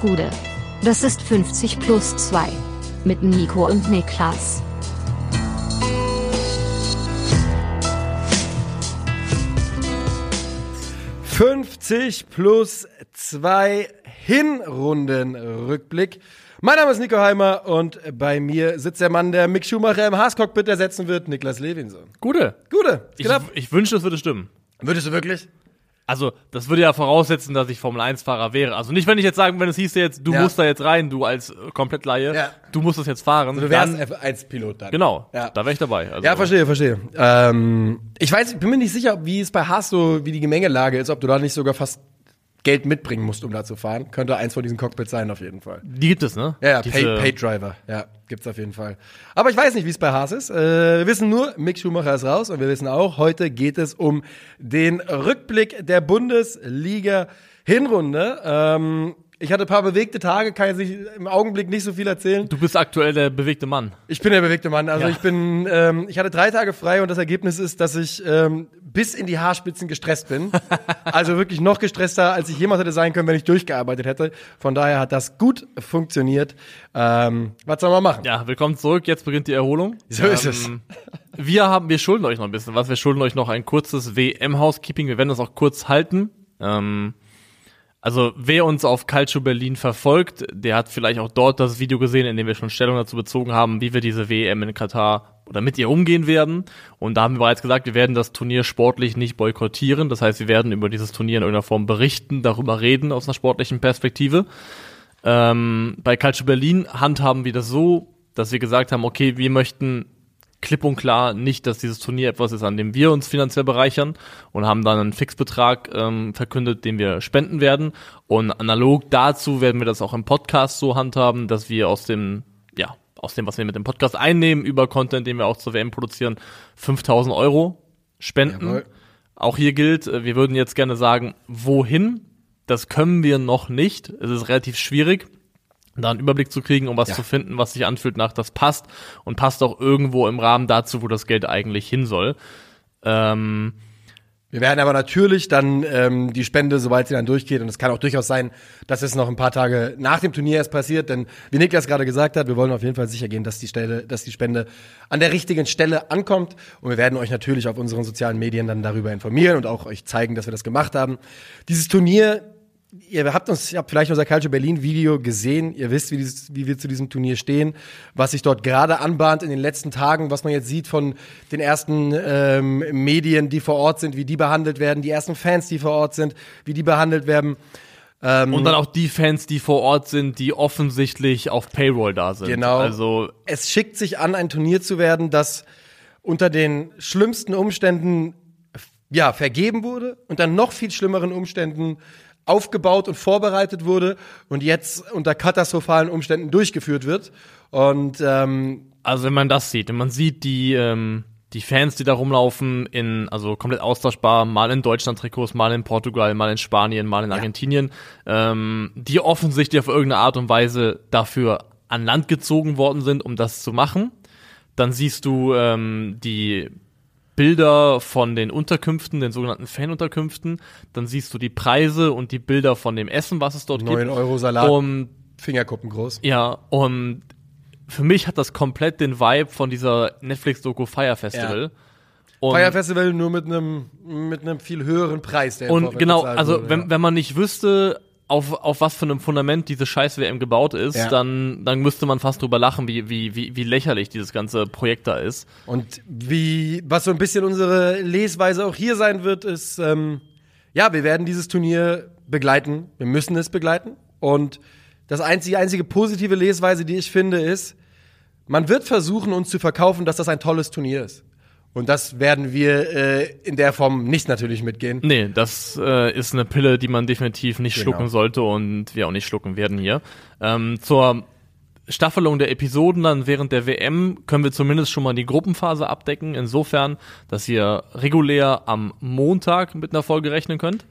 Gude. Das ist 50 plus 2. Mit Nico und Niklas. »50 plus 2 Hinrunden-Rückblick«. Mein Name ist Nico Heimer und bei mir sitzt der Mann, der Mick Schumacher im Haas-Cockpit ersetzen wird, Niklas Levinson. Gute. Gute. Ich, ich wünschte, es würde stimmen. Würdest du wirklich? Also, das würde ja voraussetzen, dass ich Formel-1-Fahrer wäre. Also nicht, wenn ich jetzt sagen, wenn es hieß jetzt, du Ja. musst da jetzt rein, du als äh, Komplettlaie, Ja. du musst das jetzt fahren. Du wärst dann, F1-Pilot dann. genau, Ja. da wäre ich dabei. Also, Ja, verstehe, verstehe. Ähm, ich weiß, ich bin mir nicht sicher, wie es bei Haas so, wie die Gemengelage ist, ob du da nicht sogar fast Geld mitbringen musst, um da zu fahren. Könnte eins von diesen Cockpits sein, auf jeden Fall. Die gibt es, ne? Ja, ja, Pay, Pay Driver. Ja, gibt's auf jeden Fall. Aber ich weiß nicht, wie es bei Haas ist. Äh, wir wissen nur, Mick Schumacher ist raus und wir wissen auch, heute geht es um den Rückblick der Bundesliga Hinrunde. Ähm, ich hatte ein paar bewegte Tage, kann jetzt nicht, im Augenblick nicht so viel erzählen. Du bist aktuell der bewegte Mann. Ich bin der bewegte Mann. Also Ja. ich bin, ähm, ich hatte drei Tage frei und das Ergebnis ist, dass ich ähm, bis in die Haarspitzen gestresst bin. also wirklich noch gestresster, als ich jemals hätte sein können, wenn ich durchgearbeitet hätte. Von daher hat das gut funktioniert. Ähm, was soll man machen? Ja, willkommen zurück. Jetzt beginnt die Erholung. Ähm, So ist es. Wir haben, wir schulden euch noch ein bisschen was. Wir schulden euch noch ein kurzes WM-Housekeeping. Wir werden das auch kurz halten. Ähm, also wer uns auf Calcio Berlin verfolgt, der hat vielleicht auch dort das Video gesehen, in dem wir schon Stellung dazu bezogen haben, wie wir diese WM in Katar oder mit ihr umgehen werden. Und da haben wir bereits gesagt, wir werden das Turnier sportlich nicht boykottieren. Das heißt, wir werden über dieses Turnier in irgendeiner Form berichten, darüber reden aus einer sportlichen Perspektive. Ähm, bei Calcio Berlin handhaben wir das so, dass wir gesagt haben, okay, wir möchten klipp und klar nicht, dass dieses Turnier etwas ist, an dem wir uns finanziell bereichern und haben dann einen Fixbetrag ähm, verkündet, den wir spenden werden. Und analog dazu werden wir das auch im Podcast so handhaben, dass wir aus dem, ja, aus dem, was wir mit dem Podcast einnehmen, über Content, den wir auch zur WM produzieren, 5000 Euro spenden. Jawohl. Auch hier gilt, äh, wir würden jetzt gerne sagen, wohin? Das können wir noch nicht. Es ist relativ schwierig, da einen Überblick zu kriegen, um was Ja. zu finden, was sich anfühlt nach, das passt und passt auch irgendwo im Rahmen dazu, wo das Geld eigentlich hin soll. Ähm, Wir werden aber natürlich dann ähm, die Spende, sobald sie dann durchgeht, und es kann auch durchaus sein, dass es noch ein paar Tage nach dem Turnier erst passiert, denn wie Niklas gerade gesagt hat, wir wollen auf jeden Fall sicher gehen, dass die Stelle, dass die Spende an der richtigen Stelle ankommt. Und wir werden euch natürlich auf unseren sozialen Medien dann darüber informieren und auch euch zeigen, dass wir das gemacht haben. Dieses Turnier Ihr habt uns, ihr habt vielleicht unser Calcio Berlin Video gesehen. Ihr wisst, wie, dieses, wie wir zu diesem Turnier stehen, was sich dort gerade anbahnt in den letzten Tagen, was man jetzt sieht von den ersten ähm, Medien, die vor Ort sind, wie die behandelt werden, die ersten Fans, die vor Ort sind, wie die behandelt werden. Ähm, und dann auch die Fans, die vor Ort sind, die offensichtlich auf Payroll da sind. Genau. Also es schickt sich an, ein Turnier zu werden, das unter den schlimmsten Umständen ja, vergeben wurde, unter noch viel schlimmeren Umständen aufgebaut und vorbereitet wurde und jetzt unter katastrophalen Umständen durchgeführt wird. Und ähm, Also wenn man das sieht, wenn man sieht die ähm, die Fans, die da rumlaufen, in also komplett austauschbar, mal in Deutschland Trikots, mal in Portugal, mal in Spanien, mal in Argentinien, ähm, die offensichtlich auf irgendeine Art und Weise dafür an Land gezogen worden sind, um das zu machen. Dann siehst du ähm, die Bilder von den Unterkünften, den sogenannten Fanunterkünften. Dann siehst du die Preise und die Bilder von dem Essen, was es dort 9 gibt. Euro Salat, Und Fingerkuppen groß. ja, und für mich hat das komplett den Vibe von dieser Netflix-Doku Fire Festival. Und, Fire Festival nur mit einem mit einem viel höheren Preis. Der und genau, also wenn, ja. wenn man nicht wüsste, auf, auf was für einem Fundament diese scheiß WM gebaut ist, Ja. dann, dann müsste man fast drüber lachen, wie, wie, wie, wie lächerlich dieses ganze Projekt da ist. Und wie, was so ein bisschen unsere Lesweise auch hier sein wird, ist, ähm, ja, wir werden dieses Turnier begleiten. Wir müssen es begleiten. Und das einzige, einzige positive Lesweise, die ich finde, ist, man wird versuchen, uns zu verkaufen, dass das ein tolles Turnier ist. Und das werden wir äh, in der Form nicht natürlich mitgehen. Nee, das äh, ist eine Pille, die man definitiv nicht Genau. schlucken sollte und wir auch nicht schlucken werden hier. Ähm, zur Staffelung der Episoden dann während der WM können wir zumindest schon mal die Gruppenphase abdecken, insofern, dass ihr regulär am Montag mit einer Folge rechnen könnt.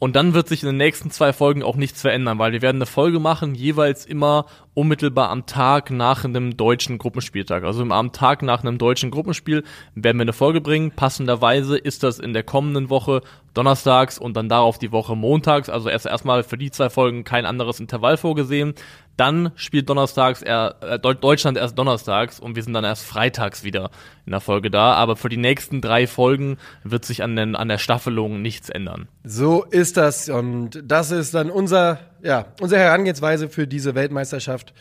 Und dann wird sich in den nächsten zwei Folgen auch nichts verändern, weil wir werden eine Folge machen, jeweils immer unmittelbar am Tag nach einem deutschen Gruppenspieltag. Also am Tag nach einem deutschen Gruppenspiel werden wir eine Folge bringen. Passenderweise ist das in der kommenden Woche donnerstags und dann darauf die Woche montags. Also erst erstmal für die zwei Folgen kein anderes Intervall vorgesehen. Dann spielt donnerstags er, äh, Deutschland erst donnerstags und wir sind dann erst freitags wieder in der Folge da. Aber für die nächsten drei Folgen wird sich an, den, an der Staffelung nichts ändern. So ist das und das ist dann unser, ja, unsere Herangehensweise für diese Weltmeisterschaft,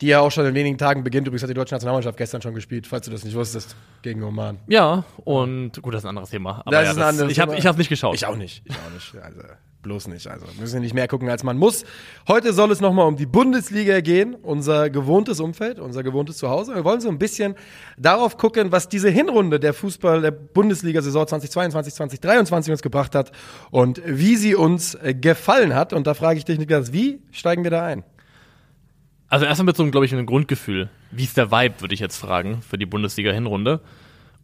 die ja auch schon in wenigen Tagen beginnt. Übrigens hat die deutsche Nationalmannschaft gestern schon gespielt, falls du das nicht wusstest, gegen Oman. Ja, und gut, das ist ein anderes Thema. Aber das ja, ist ein anderes ich habe ich hab nicht geschaut. Ich auch nicht. Ich auch nicht. Also bloß nicht. Also müssen wir nicht mehr gucken, als man muss. Heute soll es nochmal um die Bundesliga gehen, unser gewohntes Umfeld, unser gewohntes Zuhause. Wir wollen so ein bisschen darauf gucken, was diese Hinrunde der Fußball der Bundesliga-Saison 2022, 2023 uns gebracht hat und wie sie uns äh, gefallen hat. Und da frage ich dich, Niklas, wie steigen wir da ein? Also erstmal mit so einem, glaube ich, einem Grundgefühl. Wie ist der Vibe, würde ich jetzt fragen, für die Bundesliga-Hinrunde.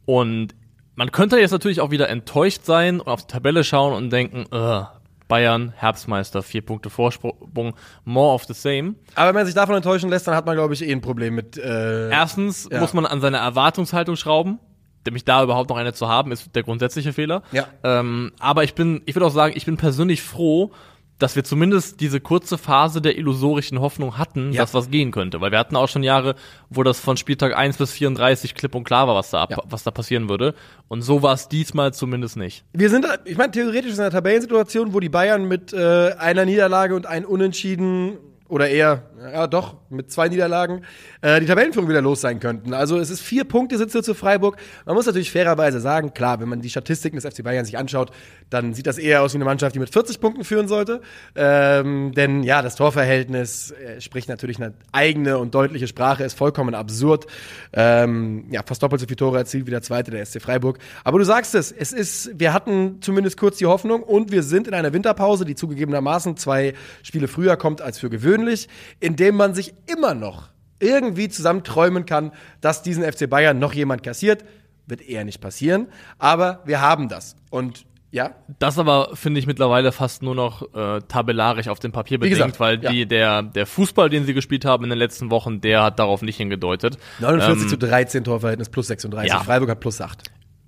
Und man könnte jetzt natürlich auch wieder enttäuscht sein und auf die Tabelle schauen und denken, uh, Bayern, Herbstmeister, vier Punkte Vorsprung, more of the same. Aber wenn man sich davon enttäuschen lässt, dann hat man, glaube ich, eh ein Problem mit. Äh, Erstens ja. muss man an seiner Erwartungshaltung schrauben. Nämlich da überhaupt noch eine zu haben, ist der grundsätzliche Fehler. Ja. Ähm, aber ich bin, ich würde auch sagen, ich bin persönlich froh, dass wir zumindest diese kurze Phase der illusorischen Hoffnung hatten, ja. dass was gehen könnte. Weil wir hatten auch schon Jahre, wo das von Spieltag 1 bis 34 klipp und klar war, was da, ab, ja. was da passieren würde. Und so war es diesmal zumindest nicht. Wir sind, ich meine, theoretisch in einer Tabellensituation, wo die Bayern mit äh, einer Niederlage und einem Unentschieden oder eher, ja doch, mit zwei Niederlagen, äh, die Tabellenführung wieder los sein könnten. Also es ist vier Punkte sind zu Freiburg. Man muss natürlich fairerweise sagen, klar, wenn man die Statistiken des FC Bayern sich anschaut, dann sieht das eher aus wie eine Mannschaft, die mit 40 Punkten führen sollte. Ähm, denn ja, das Torverhältnis äh, spricht natürlich eine eigene und deutliche Sprache, ist vollkommen absurd. Ähm, ja, fast doppelt so viele Tore erzielt wie der zweite, der SC Freiburg. Aber du sagst es, es ist, wir hatten zumindest kurz die Hoffnung und wir sind in einer Winterpause, die zugegebenermaßen zwei Spiele früher kommt als für gewöhnlich, indem man sich immer noch irgendwie zusammen träumen kann, dass diesen FC Bayern noch jemand kassiert. Wird eher nicht passieren, aber wir haben das. Und ja. Das aber finde ich mittlerweile fast nur noch äh, tabellarisch auf dem Papier bedingt, gesagt, weil die, ja. der, der Fußball, den sie gespielt haben in den letzten Wochen, der hat darauf nicht hingedeutet. 49 ähm, zu 13 Torverhältnis plus 36. Ja. Freiburg hat plus 8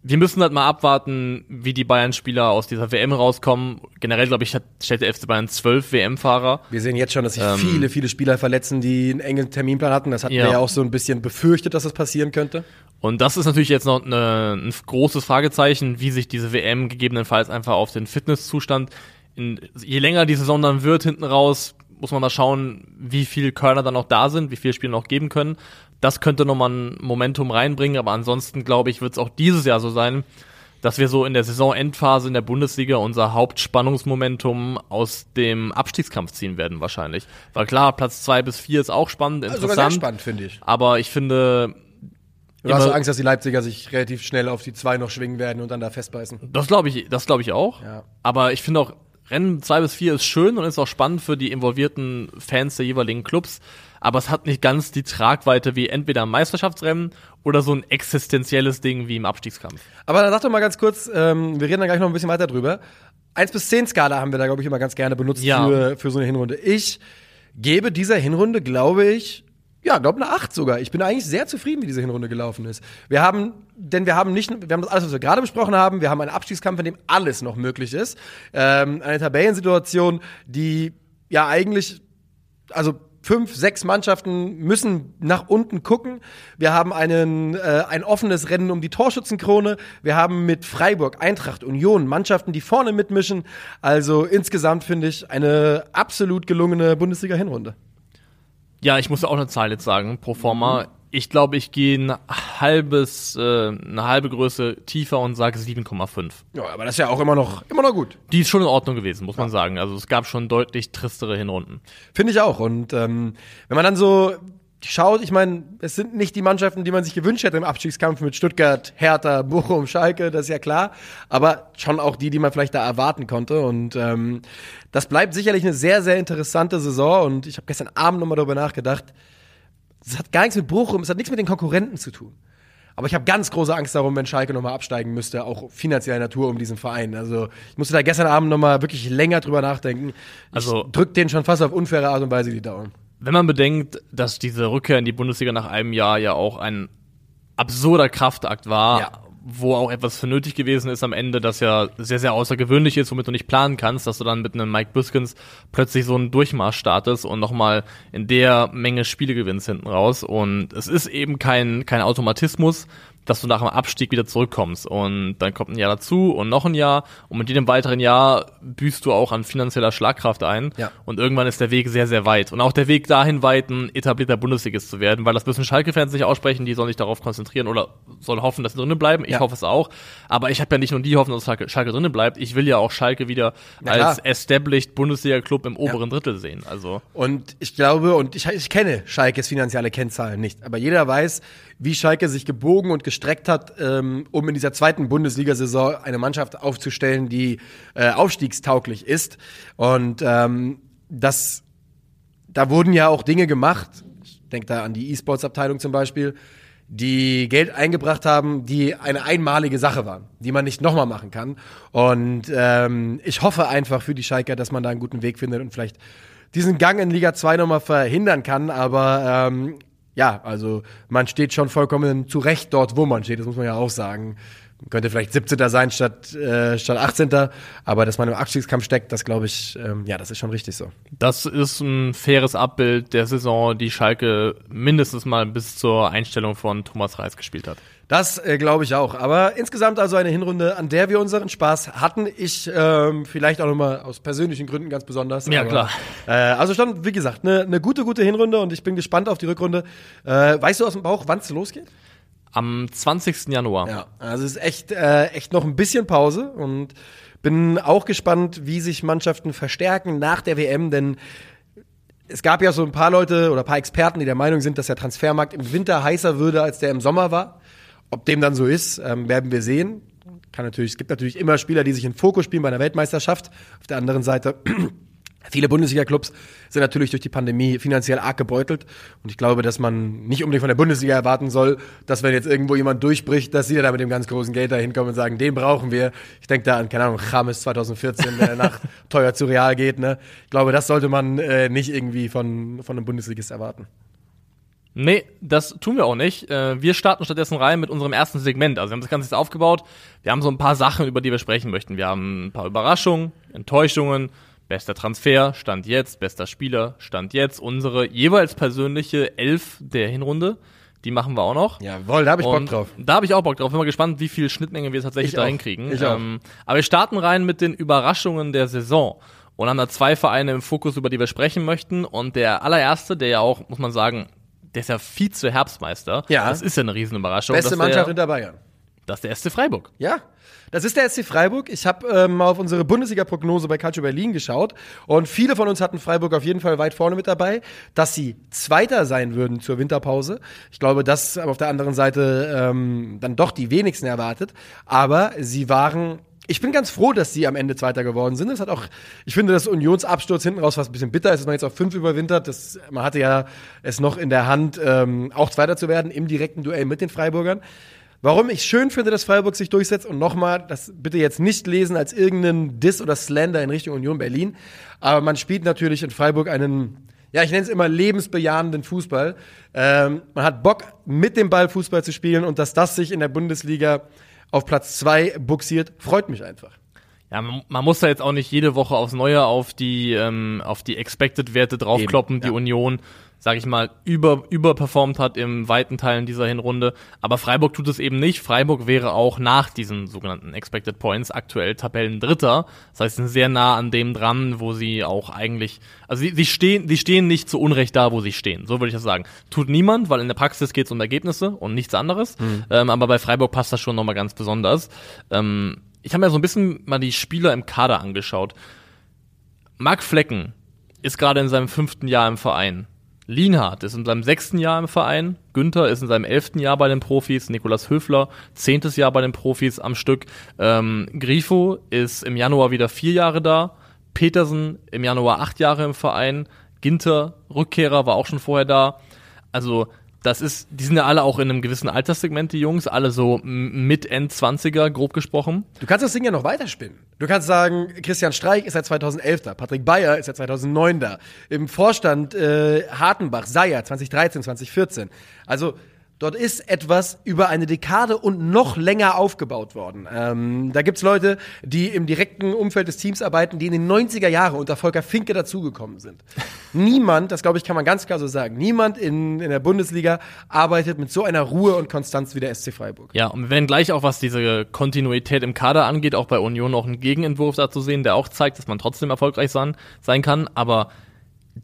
wir müssen halt mal abwarten, wie die Bayern-Spieler aus dieser WM rauskommen. Generell, glaube ich, hat, stellt der FC Bayern zwölf WM-Fahrer. Wir sehen jetzt schon, dass sich ähm, viele, viele Spieler verletzen, die einen engen Terminplan hatten. Das hatten ja. wir ja auch so ein bisschen befürchtet, dass das passieren könnte. Und das ist natürlich jetzt noch eine, ein großes Fragezeichen, wie sich diese WM gegebenenfalls einfach auf den Fitnesszustand, in, je länger die Saison dann wird, hinten raus, muss man mal schauen, wie viel Körner dann noch da sind, wie viele Spiele noch geben können. Das könnte nochmal ein Momentum reinbringen, aber ansonsten glaube ich, wird es auch dieses Jahr so sein, dass wir so in der Saisonendphase in der Bundesliga unser Hauptspannungsmomentum aus dem Abstiegskampf ziehen werden wahrscheinlich. Weil klar, Platz zwei bis vier ist auch spannend, interessant. Also sehr spannend, finde ich. Aber ich finde, Du hast Angst, dass die Leipziger sich relativ schnell auf die zwei noch schwingen werden und dann da festbeißen? Das glaube ich, das glaube ich auch. Ja. Aber ich finde auch, Rennen zwei bis vier ist schön und ist auch spannend für die involvierten Fans der jeweiligen Clubs aber es hat nicht ganz die Tragweite wie entweder ein Meisterschaftsrennen oder so ein existenzielles Ding wie im Abstiegskampf. Aber dann sag doch mal ganz kurz, ähm, wir reden da gleich noch ein bisschen weiter drüber. 1 bis 10 Skala haben wir da, glaube ich, immer ganz gerne benutzt ja. für, für so eine Hinrunde. Ich gebe dieser Hinrunde, glaube ich, ja, glaube eine 8 sogar. Ich bin eigentlich sehr zufrieden, wie diese Hinrunde gelaufen ist. Wir haben, denn wir haben nicht, wir haben das alles, was wir gerade besprochen haben, wir haben einen Abstiegskampf, in dem alles noch möglich ist. Ähm, eine Tabellensituation, die ja eigentlich, also fünf, sechs Mannschaften müssen nach unten gucken. Wir haben einen, äh, ein offenes Rennen um die Torschützenkrone. Wir haben mit Freiburg, Eintracht, Union Mannschaften, die vorne mitmischen. Also insgesamt finde ich eine absolut gelungene Bundesliga-Hinrunde. Ja, ich muss auch eine Zahl jetzt sagen, pro forma. Ich glaube, ich gehe ein halbes, äh, eine halbe Größe tiefer und sage 7,5. Ja, aber das ist ja auch immer noch, immer noch gut. Die ist schon in Ordnung gewesen, muss ja. man sagen. Also es gab schon deutlich tristere Hinrunden. Finde ich auch. Und ähm, wenn man dann so schaut, ich meine, es sind nicht die Mannschaften, die man sich gewünscht hätte im Abstiegskampf mit Stuttgart, Hertha, Bochum, Schalke, das ist ja klar. Aber schon auch die, die man vielleicht da erwarten konnte. Und ähm, das bleibt sicherlich eine sehr, sehr interessante Saison. Und ich habe gestern Abend nochmal darüber nachgedacht das hat gar nichts mit Bochum, es hat nichts mit den Konkurrenten zu tun. Aber ich habe ganz große Angst darum, wenn Schalke nochmal absteigen müsste, auch finanzieller Natur um diesen Verein. Also ich musste da gestern Abend nochmal wirklich länger drüber nachdenken. Ich also drück denen schon fast auf unfaire Art und Weise die Daumen wenn man bedenkt, dass diese Rückkehr in die Bundesliga nach einem Jahr ja auch ein absurder Kraftakt war, Ja. Wo auch etwas für nötig gewesen ist am Ende, das ja sehr, sehr außergewöhnlich ist, womit du nicht planen kannst, dass du dann mit einem Mike Biskins plötzlich so einen Durchmarsch startest und nochmal in der Menge Spiele gewinnst hinten raus. Und es ist eben kein, kein Automatismus, dass du nach dem Abstieg wieder zurückkommst. Und dann kommt ein Jahr dazu und noch ein Jahr. Und mit jedem weiteren Jahr büßt du auch an finanzieller Schlagkraft ein. Ja. Und irgendwann ist der Weg sehr, sehr weit. Und auch der Weg dahin weit, ein etablierter Bundesligist zu werden, weil das müssen Schalke-Fans nicht aussprechen, die sollen sich darauf konzentrieren oder sollen hoffen, dass sie drinnen bleiben. Ich Ja. hoffe es auch. Aber ich habe ja nicht nur die Hoffnung, dass Schalke, Schalke drinnen bleibt. Ich will ja auch Schalke wieder als established Bundesliga-Club im oberen Drittel sehen. Also Und ich glaube, und ich, ich kenne Schalkes finanzielle Kennzahlen nicht, aber jeder weiß, wie Schalke sich gebogen und gestreckt hat, ähm, um in dieser zweiten Bundesliga-Saison eine Mannschaft aufzustellen, die äh, aufstiegstauglich ist. Und ähm, das, da wurden ja auch Dinge gemacht, ich denke da an die E-Sports-Abteilung zum Beispiel, die Geld eingebracht haben, die eine einmalige Sache waren, die man nicht nochmal machen kann. Und ähm, ich hoffe einfach für die Schalker, dass man da einen guten Weg findet und vielleicht diesen Gang in Liga 2 nochmal verhindern kann. Aber ähm, ja, also man steht schon vollkommen zu Recht dort, wo man steht, das muss man ja auch sagen. Man könnte vielleicht 17. sein statt, äh, statt 18. Aber dass man im Abstiegskampf steckt, das glaube ich, ähm, ja, das ist schon richtig so. das ist ein faires Abbild der Saison, die Schalke mindestens mal bis zur Einstellung von Thomas Reis gespielt hat. Das äh, glaube ich auch. Aber insgesamt also eine Hinrunde, an der wir unseren Spaß hatten. Ich ähm, vielleicht auch nochmal aus persönlichen Gründen ganz besonders. Ja, aber, klar. Äh, also stand, wie gesagt, eine ne gute, gute Hinrunde und ich bin gespannt auf die Rückrunde. Äh, weißt du aus dem Bauch, wann es losgeht? Am 20. Januar. Ja, also es ist echt, äh, echt noch ein bisschen Pause und bin auch gespannt, wie sich Mannschaften verstärken nach der WM, denn es gab ja so ein paar Leute oder ein paar Experten, die der Meinung sind, dass der Transfermarkt im Winter heißer würde, als der im Sommer war. Ob dem dann so ist, ähm, werden wir sehen. Kann natürlich, es gibt natürlich immer Spieler, die sich in Fokus spielen bei einer Weltmeisterschaft. Auf der anderen Seite Viele Bundesliga-Clubs sind natürlich durch die Pandemie finanziell arg gebeutelt. Und ich glaube, dass man nicht unbedingt von der Bundesliga erwarten soll, dass wenn jetzt irgendwo jemand durchbricht, dass sie da mit dem ganz großen Geld da hinkommen und sagen, den brauchen wir. Ich denke da an, keine Ahnung, James 2014, der nach teuer zu Real geht. Ne? Ich glaube, das sollte man äh, nicht irgendwie von, von einem Bundesligist erwarten. Nee, das tun wir auch nicht. Äh, Wir starten stattdessen rein mit unserem ersten Segment. Also wir haben das Ganze jetzt aufgebaut. Wir haben so ein paar Sachen, über die wir sprechen möchten. Wir haben ein paar Überraschungen, Enttäuschungen, bester Transfer, Stand jetzt, bester Spieler, Stand jetzt, unsere jeweils persönliche Elf der Hinrunde. Die machen wir auch noch. Jawohl, da habe ich Bock Und drauf. Da habe ich auch Bock drauf. Bin mal gespannt, wie viel Schnittmenge wir tatsächlich Ich da auch. hinkriegen. Ich auch. Ähm, aber wir starten rein mit den Überraschungen der Saison und haben da zwei Vereine im Fokus, über die wir sprechen möchten. Und der allererste, der ja auch, muss man sagen, der ist ja Vize-Herbstmeister. Ja. Das ist ja eine Riesenüberraschung. Beste Mannschaft der, hinter Bayern. Das ist der SC Freiburg. Ja, das ist der SC Freiburg. Ich habe ähm, mal auf unsere Bundesliga-Prognose bei Calcio Berlin geschaut und viele von uns hatten Freiburg auf jeden Fall weit vorne mit dabei, dass sie Zweiter sein würden zur Winterpause. Ich glaube, das auf der anderen Seite ähm, dann doch die wenigsten erwartet. Aber sie waren ich bin ganz froh, dass sie am Ende Zweiter geworden sind. Es hat auch, ich finde, dass Unionsabsturz hinten raus fast ein bisschen bitter ist, dass man jetzt auf fünf überwintert. Das, man hatte ja es noch in der Hand, ähm, auch Zweiter zu werden im direkten Duell mit den Freiburgern. Warum ich schön finde, dass Freiburg sich durchsetzt und nochmal, das bitte jetzt nicht lesen als irgendeinen Diss oder Slander in Richtung Union Berlin, aber man spielt natürlich in Freiburg einen, ja, ich nenne es immer lebensbejahenden Fußball. Ähm, man hat Bock, mit dem Ball Fußball zu spielen und dass das sich in der Bundesliga auf Platz zwei buxiert, freut mich einfach. Ja, man, man muss da jetzt auch nicht jede Woche aufs Neue auf die, ähm, auf die Expected-Werte draufkloppen, Eben, die ja. Union, sag ich mal, über, überperformt hat im weiten Teilen dieser Hinrunde. Aber Freiburg tut es eben nicht. Freiburg wäre auch nach diesen sogenannten Expected Points aktuell Tabellendritter. Das heißt, sie sind sehr nah an dem dran, wo sie auch eigentlich, also sie, sie stehen, sie stehen nicht zu Unrecht da, wo sie stehen. So würde ich das sagen. Tut niemand, weil in der Praxis geht es um Ergebnisse und nichts anderes. Ähm, aber bei Freiburg passt das schon nochmal ganz besonders. Ähm, ich habe mir so ein bisschen mal die Spieler im Kader angeschaut. Marc Flecken ist gerade in seinem fünften Jahr im Verein. Lienhardt ist in seinem sechsten Jahr im Verein. Günther ist in seinem elften Jahr bei den Profis. Nikolas Höfler, zehntes Jahr bei den Profis am Stück. Ähm, Grifo ist im Januar wieder vier Jahre da. Petersen im Januar acht Jahre im Verein. Ginter, Rückkehrer, war auch schon vorher da. Also, das ist, die sind ja alle auch in einem gewissen Alterssegment, die Jungs, alle so mit End-20er, grob gesprochen. Du kannst das Ding ja noch weiterspinnen. Du kannst sagen, Christian Streich ist seit 2011 da, Patrick Bayer ist seit 2009 da, im Vorstand äh, Hartenbach, Seyer 2013, 2014. Also Dort ist etwas über eine Dekade und noch länger aufgebaut worden. Ähm, da gibt's Leute, die im direkten Umfeld des Teams arbeiten, die in den 90er Jahren unter Volker Finke dazugekommen sind. niemand, das glaube ich, kann man ganz klar so sagen, niemand in, in der Bundesliga arbeitet mit so einer Ruhe und Konstanz wie der SC Freiburg. Ja, und wir werden gleich auch, was diese Kontinuität im Kader angeht, auch bei Union noch einen Gegenentwurf dazu sehen, der auch zeigt, dass man trotzdem erfolgreich sein, sein kann. Aber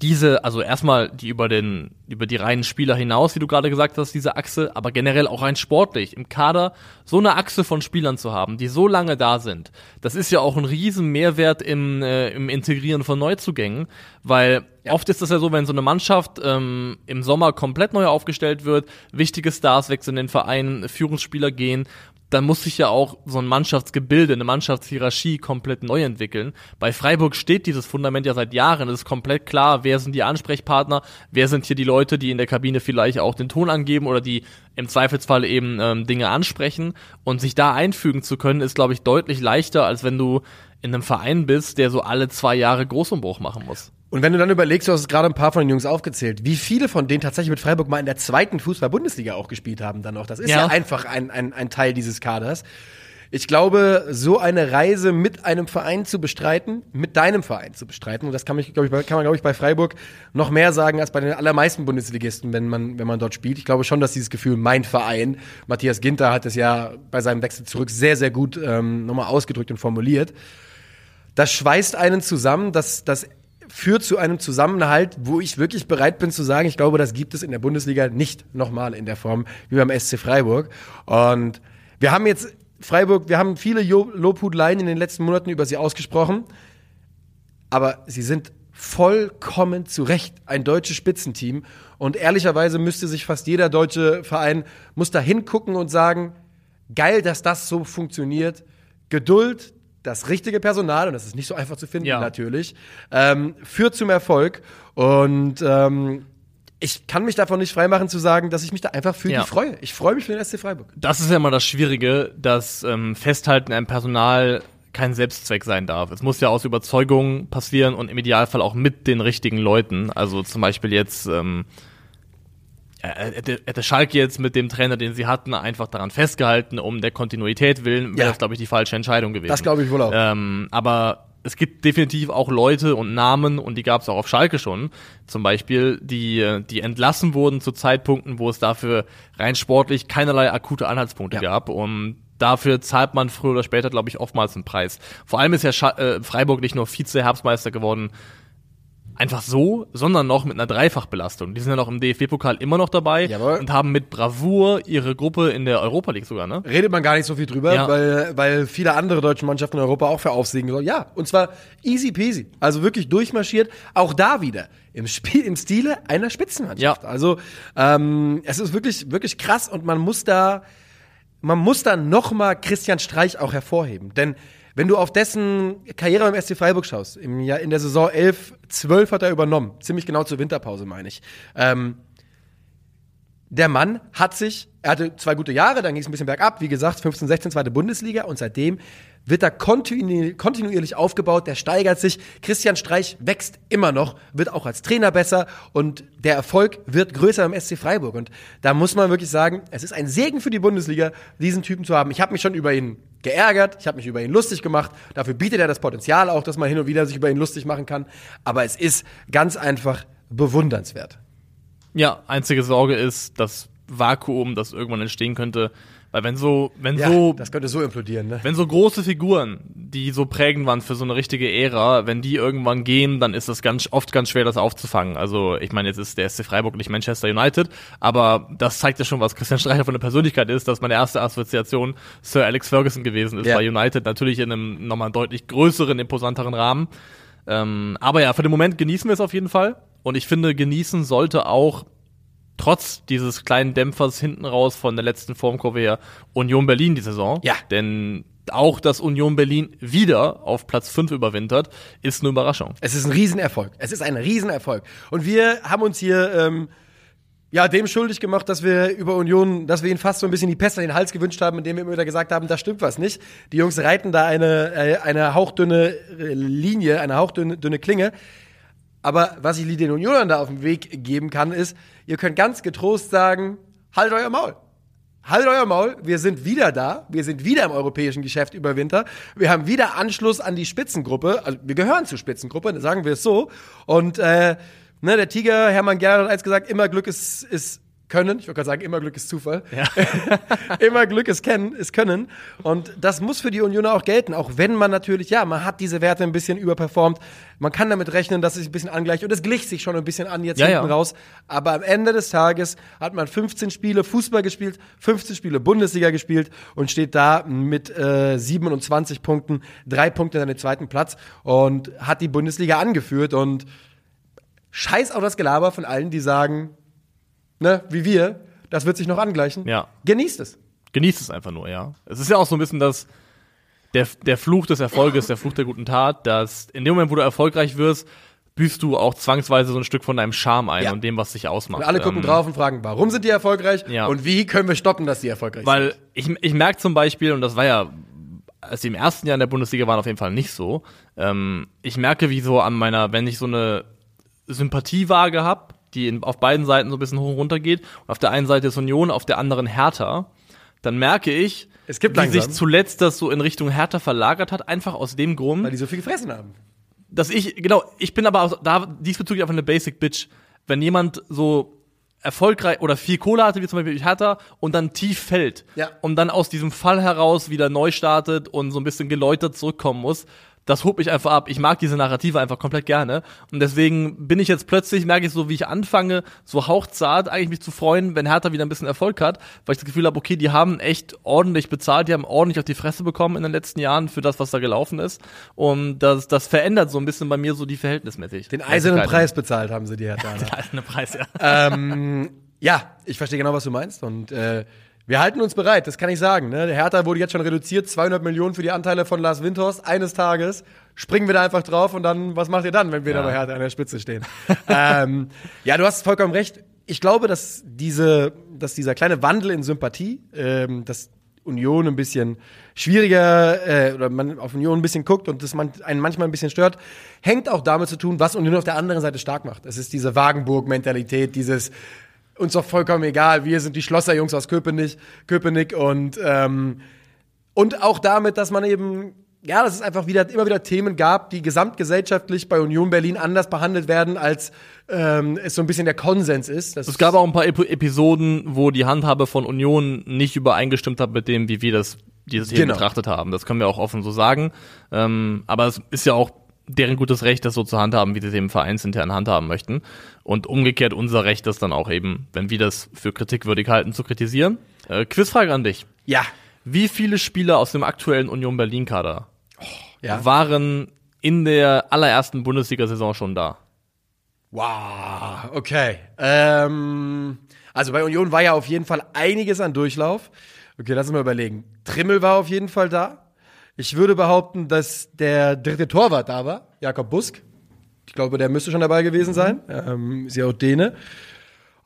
diese, also erstmal die über den, über die reinen Spieler hinaus, wie du gerade gesagt hast, diese Achse, aber generell auch rein sportlich im Kader so eine Achse von Spielern zu haben, die so lange da sind, das ist ja auch ein riesen Mehrwert im, äh, im Integrieren von Neuzugängen, weil ja. oft ist das ja so, wenn so eine Mannschaft ähm, im Sommer komplett neu aufgestellt wird, wichtige Stars wechseln den Verein, Führungsspieler gehen dann muss sich ja auch so ein Mannschaftsgebilde, eine Mannschaftshierarchie komplett neu entwickeln. Bei Freiburg steht dieses Fundament ja seit Jahren. Es ist komplett klar, wer sind die Ansprechpartner, wer sind hier die Leute, die in der Kabine vielleicht auch den Ton angeben oder die im Zweifelsfall eben ähm, Dinge ansprechen. Und sich da einfügen zu können, ist, glaube ich, deutlich leichter, als wenn du in einem Verein bist, der so alle zwei Jahre Großumbruch machen muss. Und wenn du dann überlegst, du hast gerade ein paar von den Jungs aufgezählt, wie viele von denen tatsächlich mit Freiburg mal in der zweiten Fußball-Bundesliga auch gespielt haben dann noch. Das ist ja, ja einfach ein, ein, ein Teil dieses Kaders. Ich glaube, so eine Reise mit einem Verein zu bestreiten, mit deinem Verein zu bestreiten, und das kann, mich, glaub ich, kann man, glaube ich, bei Freiburg noch mehr sagen als bei den allermeisten Bundesligisten, wenn man, wenn man dort spielt. Ich glaube schon, dass dieses Gefühl, mein Verein, Matthias Ginter hat es ja bei seinem Wechsel zurück sehr, sehr gut ähm, nochmal ausgedrückt und formuliert. Das schweißt einen zusammen, das, das führt zu einem Zusammenhalt, wo ich wirklich bereit bin zu sagen, ich glaube, das gibt es in der Bundesliga nicht nochmal in der Form wie beim SC Freiburg. Und wir haben jetzt Freiburg, wir haben viele Lobhudleien in den letzten Monaten über sie ausgesprochen, aber sie sind vollkommen zu Recht ein deutsches Spitzenteam und ehrlicherweise müsste sich fast jeder deutsche Verein muss da hingucken und sagen, geil, dass das so funktioniert. Geduld, das richtige Personal, und das ist nicht so einfach zu finden ja. natürlich, ähm, führt zum Erfolg. Und ähm, ich kann mich davon nicht freimachen zu sagen, dass ich mich da einfach für ja. die freue. Ich freue mich für den SC Freiburg. Das ist ja immer das Schwierige, dass ähm, Festhalten am Personal kein Selbstzweck sein darf. Es muss ja aus Überzeugung passieren und im Idealfall auch mit den richtigen Leuten. Also zum Beispiel jetzt ähm, hätte, hätte Schalke jetzt mit dem Trainer, den sie hatten, einfach daran festgehalten, um der Kontinuität willen, wäre ja. das, glaube ich, die falsche Entscheidung gewesen. Das glaube ich wohl auch. Ähm, aber es gibt definitiv auch Leute und Namen, und die gab es auch auf Schalke schon, zum Beispiel, die, die entlassen wurden zu Zeitpunkten, wo es dafür rein sportlich keinerlei akute Anhaltspunkte ja. gab. Und dafür zahlt man früher oder später, glaube ich, oftmals einen Preis. Vor allem ist ja Scha äh, Freiburg nicht nur Vize-Herbstmeister geworden, einfach so, sondern noch mit einer Dreifachbelastung. Die sind ja noch im DFB-Pokal immer noch dabei Jawohl. und haben mit Bravour ihre Gruppe in der Europa League sogar, ne? Redet man gar nicht so viel drüber, ja. weil, weil viele andere deutsche Mannschaften in Europa auch für aufsiegen sollen. Ja, und zwar easy peasy. Also wirklich durchmarschiert. Auch da wieder im Spiel, im Stile einer Spitzenmannschaft. Ja. Also ähm, es ist wirklich, wirklich krass und man muss da, man muss da noch mal Christian Streich auch hervorheben, denn wenn du auf dessen Karriere beim SC Freiburg schaust, im Jahr, in der Saison 11, 12 hat er übernommen, ziemlich genau zur Winterpause, meine ich. Ähm, der Mann hat sich, er hatte zwei gute Jahre, dann ging es ein bisschen bergab, wie gesagt, 15, 16, zweite Bundesliga und seitdem wird er kontinu kontinuierlich aufgebaut, der steigert sich. Christian Streich wächst immer noch, wird auch als Trainer besser und der Erfolg wird größer im SC Freiburg. Und da muss man wirklich sagen, es ist ein Segen für die Bundesliga, diesen Typen zu haben. Ich habe mich schon über ihn geärgert, ich habe mich über ihn lustig gemacht. Dafür bietet er das Potenzial auch, dass man hin und wieder sich über ihn lustig machen kann. Aber es ist ganz einfach bewundernswert. Ja, einzige Sorge ist das Vakuum, das irgendwann entstehen könnte, weil wenn so, wenn ja, so, das könnte so implodieren, ne? Wenn so große Figuren, die so prägend waren für so eine richtige Ära, wenn die irgendwann gehen, dann ist das ganz oft ganz schwer, das aufzufangen. Also ich meine, jetzt ist der SC Freiburg nicht Manchester United, aber das zeigt ja schon, was Christian Streicher von der Persönlichkeit ist, dass meine erste Assoziation Sir Alex Ferguson gewesen ist ja. bei United, natürlich in einem nochmal deutlich größeren, imposanteren Rahmen. Ähm, aber ja, für den Moment genießen wir es auf jeden Fall. Und ich finde, genießen sollte auch trotz dieses kleinen Dämpfers hinten raus von der letzten Formkurve her Union Berlin die Saison. Ja. Denn auch, dass Union Berlin wieder auf Platz 5 überwintert, ist eine Überraschung. Es ist ein Riesenerfolg. Es ist ein Riesenerfolg. Und wir haben uns hier ähm, ja, dem schuldig gemacht, dass wir über Union, dass wir ihnen fast so ein bisschen die Pest an den Hals gewünscht haben, indem wir immer wieder gesagt haben, da stimmt was nicht. Die Jungs reiten da eine, äh, eine hauchdünne äh, Linie, eine hauchdünne dünne Klinge. Aber was ich den Unionern da auf den Weg geben kann, ist, ihr könnt ganz getrost sagen, haltet euer Maul. Haltet euer Maul, wir sind wieder da, wir sind wieder im europäischen Geschäft über Winter, wir haben wieder Anschluss an die Spitzengruppe, also wir gehören zur Spitzengruppe, sagen wir es so. Und äh, ne, der Tiger, Hermann Gerhard hat eins gesagt, immer Glück ist, ist können. Ich wollte gerade sagen, immer Glück ist Zufall. Ja. immer Glück ist kennen, ist können. Und das muss für die Unioner auch gelten, auch wenn man natürlich, ja, man hat diese Werte ein bisschen überperformt. Man kann damit rechnen, dass es sich ein bisschen angleicht. Und es glich sich schon ein bisschen an jetzt Ja, hinten ja. raus. Aber am Ende des Tages hat man 15 Spiele Fußball gespielt, 15 Spiele Bundesliga gespielt und steht da mit äh, 27 Punkten, drei Punkte an den zweiten Platz und hat die Bundesliga angeführt. Und scheiß auf das Gelaber von allen, die sagen, ne, wie wir, das wird sich noch angleichen. Ja. Genießt es. Genießt es einfach nur, ja. Es ist ja auch so ein bisschen das, der, der Fluch des Erfolges, der Fluch der guten Tat, dass in dem Moment, wo du erfolgreich wirst, büßt du auch zwangsweise so ein Stück von deinem Charme ein Ja. und dem, was dich ausmacht. Und alle gucken Ähm, drauf und fragen, warum sind die erfolgreich Ja. und wie können wir stoppen, dass die erfolgreich Weil sind. ich, ich merke zum Beispiel, und das war ja, als sie im ersten Jahr in der Bundesliga waren, auf jeden Fall nicht so, ähm, ich merke, wie so an meiner, wenn ich so eine Sympathiewaage habe, die in, auf beiden Seiten so ein bisschen hoch und runter geht, und auf der einen Seite ist Union, auf der anderen Hertha, dann merke ich, Es gibt wie langsam. sich zuletzt das so in Richtung Hertha verlagert hat, einfach aus dem Grund, Weil die so viel gefressen haben. dass ich, genau, ich bin aber auch da diesbezüglich einfach eine Basic Bitch. Wenn jemand so erfolgreich oder viel Kohle hatte, wie zum Beispiel Hertha, und dann tief fällt Ja. und dann aus diesem Fall heraus wieder neu startet und so ein bisschen geläutert zurückkommen muss, das hob mich einfach ab. Ich mag diese Narrative einfach komplett gerne. Und deswegen bin ich jetzt plötzlich, merke ich so, wie ich anfange, so hauchzart eigentlich mich zu freuen, wenn Hertha wieder ein bisschen Erfolg hat, weil ich das Gefühl habe, okay, die haben echt ordentlich bezahlt, die haben ordentlich auf die Fresse bekommen in den letzten Jahren für das, was da gelaufen ist. Und das, das verändert so ein bisschen bei mir so die Verhältnismäßig. Den eisernen. Preis bezahlt haben sie die Hertha. Der eiserne Preis, ja. ähm, ja, ich verstehe genau, was du meinst. Und äh, wir halten uns bereit, das kann ich sagen. Ne? Der Hertha wurde jetzt schon reduziert, 200 Millionen für die Anteile von Lars Windhorst. Eines Tages springen wir da einfach drauf und dann, was macht ihr dann, wenn wir Ja. da bei Hertha an der Spitze stehen? ähm, ja, du hast vollkommen recht. Ich glaube, dass, diese, dass dieser kleine Wandel in Sympathie, ähm, dass Union ein bisschen schwieriger äh, oder man auf Union ein bisschen guckt und das man einen manchmal ein bisschen stört, hängt auch damit zu tun, was Union auf der anderen Seite stark macht. Es ist diese Wagenburg-Mentalität, dieses uns doch vollkommen egal, wir sind die Schlosserjungs aus Köpenick, Köpenick und ähm, und auch damit, dass man eben ja, dass es einfach wieder immer wieder Themen gab, die gesamtgesellschaftlich bei Union Berlin anders behandelt werden, als ähm, es so ein bisschen der Konsens ist. Das Es gab auch ein paar Ep Episoden, wo die Handhabe von Union nicht übereingestimmt hat mit dem, wie wir das dieses Thema Genau. betrachtet haben. Das können wir auch offen so sagen. Ähm, aber es ist ja auch deren gutes Recht, das so zu handhaben, wie sie es eben vereinsintern handhaben möchten. Und umgekehrt unser Recht, das dann auch eben, wenn wir das für kritikwürdig halten, zu kritisieren. Äh, Quizfrage an dich. ja, Wie viele Spieler aus dem aktuellen Union Berlin-Kader ja. waren in der allerersten Bundesliga-Saison schon da? Wow, okay. Ähm, also bei Union war ja auf jeden Fall einiges an Durchlauf. Okay, lass uns mal überlegen. Trimmel war auf jeden Fall da. Ich würde behaupten, dass der dritte Torwart da war, Jakob Busk. Ich glaube, der müsste schon dabei gewesen sein. Ähm, ist ja auch Däne.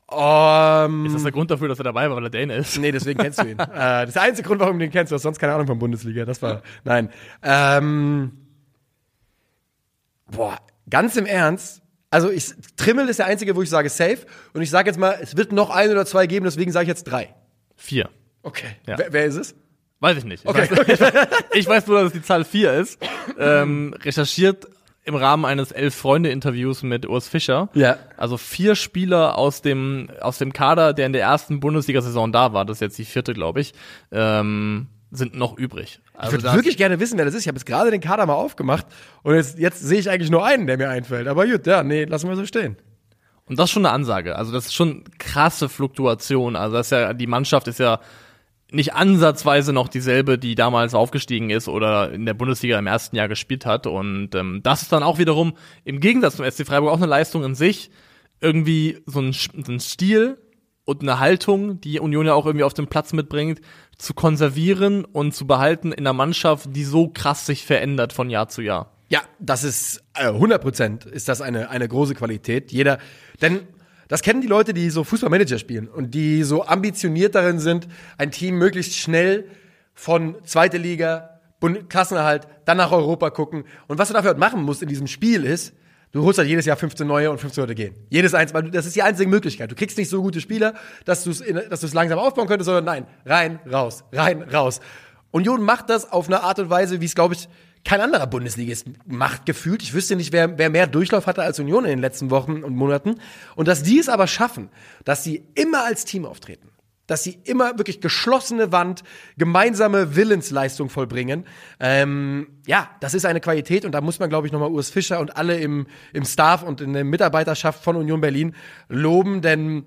Ähm, Ist das der Grund dafür, dass er dabei war, weil er Däne ist? Nee, deswegen kennst du ihn. äh, das ist der einzige Grund, warum du ihn kennst. Du hast sonst keine Ahnung von Bundesliga. Das war. Nein. Ähm, boah, ganz im Ernst. Also ich, Trimmel ist der einzige, wo ich sage safe. Und ich sage jetzt mal, es wird noch ein oder zwei geben, deswegen sage ich jetzt drei. Vier. Okay. Ja. Wer, wer ist es? Weiß ich nicht. Ich, Okay. weiß, ich weiß nur, dass es die Zahl 4 ist. Ähm, recherchiert im Rahmen eines Elf-Freunde-Interviews mit Urs Fischer. Ja. Also vier Spieler aus dem, aus dem Kader, der in der ersten Bundesliga-Saison da war, das ist jetzt die vierte, glaube ich, ähm, sind noch übrig. Ich Also würde da- wirklich gerne wissen, wer das ist. Ich habe jetzt gerade den Kader mal aufgemacht und jetzt, jetzt sehe ich eigentlich nur einen, der mir einfällt. Aber gut, ja, nee, lassen wir so stehen. Und das ist schon eine Ansage. Also das ist schon krasse Fluktuation. Also das ist ja, die Mannschaft ist ja nicht ansatzweise noch dieselbe, die damals aufgestiegen ist oder in der Bundesliga im ersten Jahr gespielt hat. Und ähm, das ist dann auch wiederum im Gegensatz zum SC Freiburg auch eine Leistung in sich, irgendwie so ein, so ein Stil und eine Haltung, die Union ja auch irgendwie auf den Platz mitbringt, zu konservieren und zu behalten in einer Mannschaft, die so krass sich verändert von Jahr zu Jahr. Ja, das ist äh, 100 Prozent ist das eine, eine große Qualität. Jeder, denn Das kennen die Leute, die so Fußballmanager spielen und die so ambitioniert darin sind, ein Team möglichst schnell von zweite Liga, Klassenerhalt, dann nach Europa gucken. Und was du dafür halt machen musst in diesem Spiel ist, du holst halt jedes Jahr 15 neue und 15 Leute gehen. Jedes eins, weil das ist die einzige Möglichkeit. Du kriegst nicht so gute Spieler, dass du es langsam aufbauen könntest, sondern nein, rein, raus, rein, raus. Union macht das auf eine Art und Weise, wie es, glaube ich, kein anderer Bundesligist macht gefühlt. Ich wüsste nicht, wer, wer mehr Durchlauf hatte als Union in den letzten Wochen und Monaten. Und dass die es aber schaffen, dass sie immer als Team auftreten. Dass sie immer wirklich geschlossene Wand, gemeinsame Willensleistung vollbringen. Ähm, ja, das ist eine Qualität und da muss man, glaube ich, nochmal Urs Fischer und alle im, im Staff und in der Mitarbeiterschaft von Union Berlin loben, denn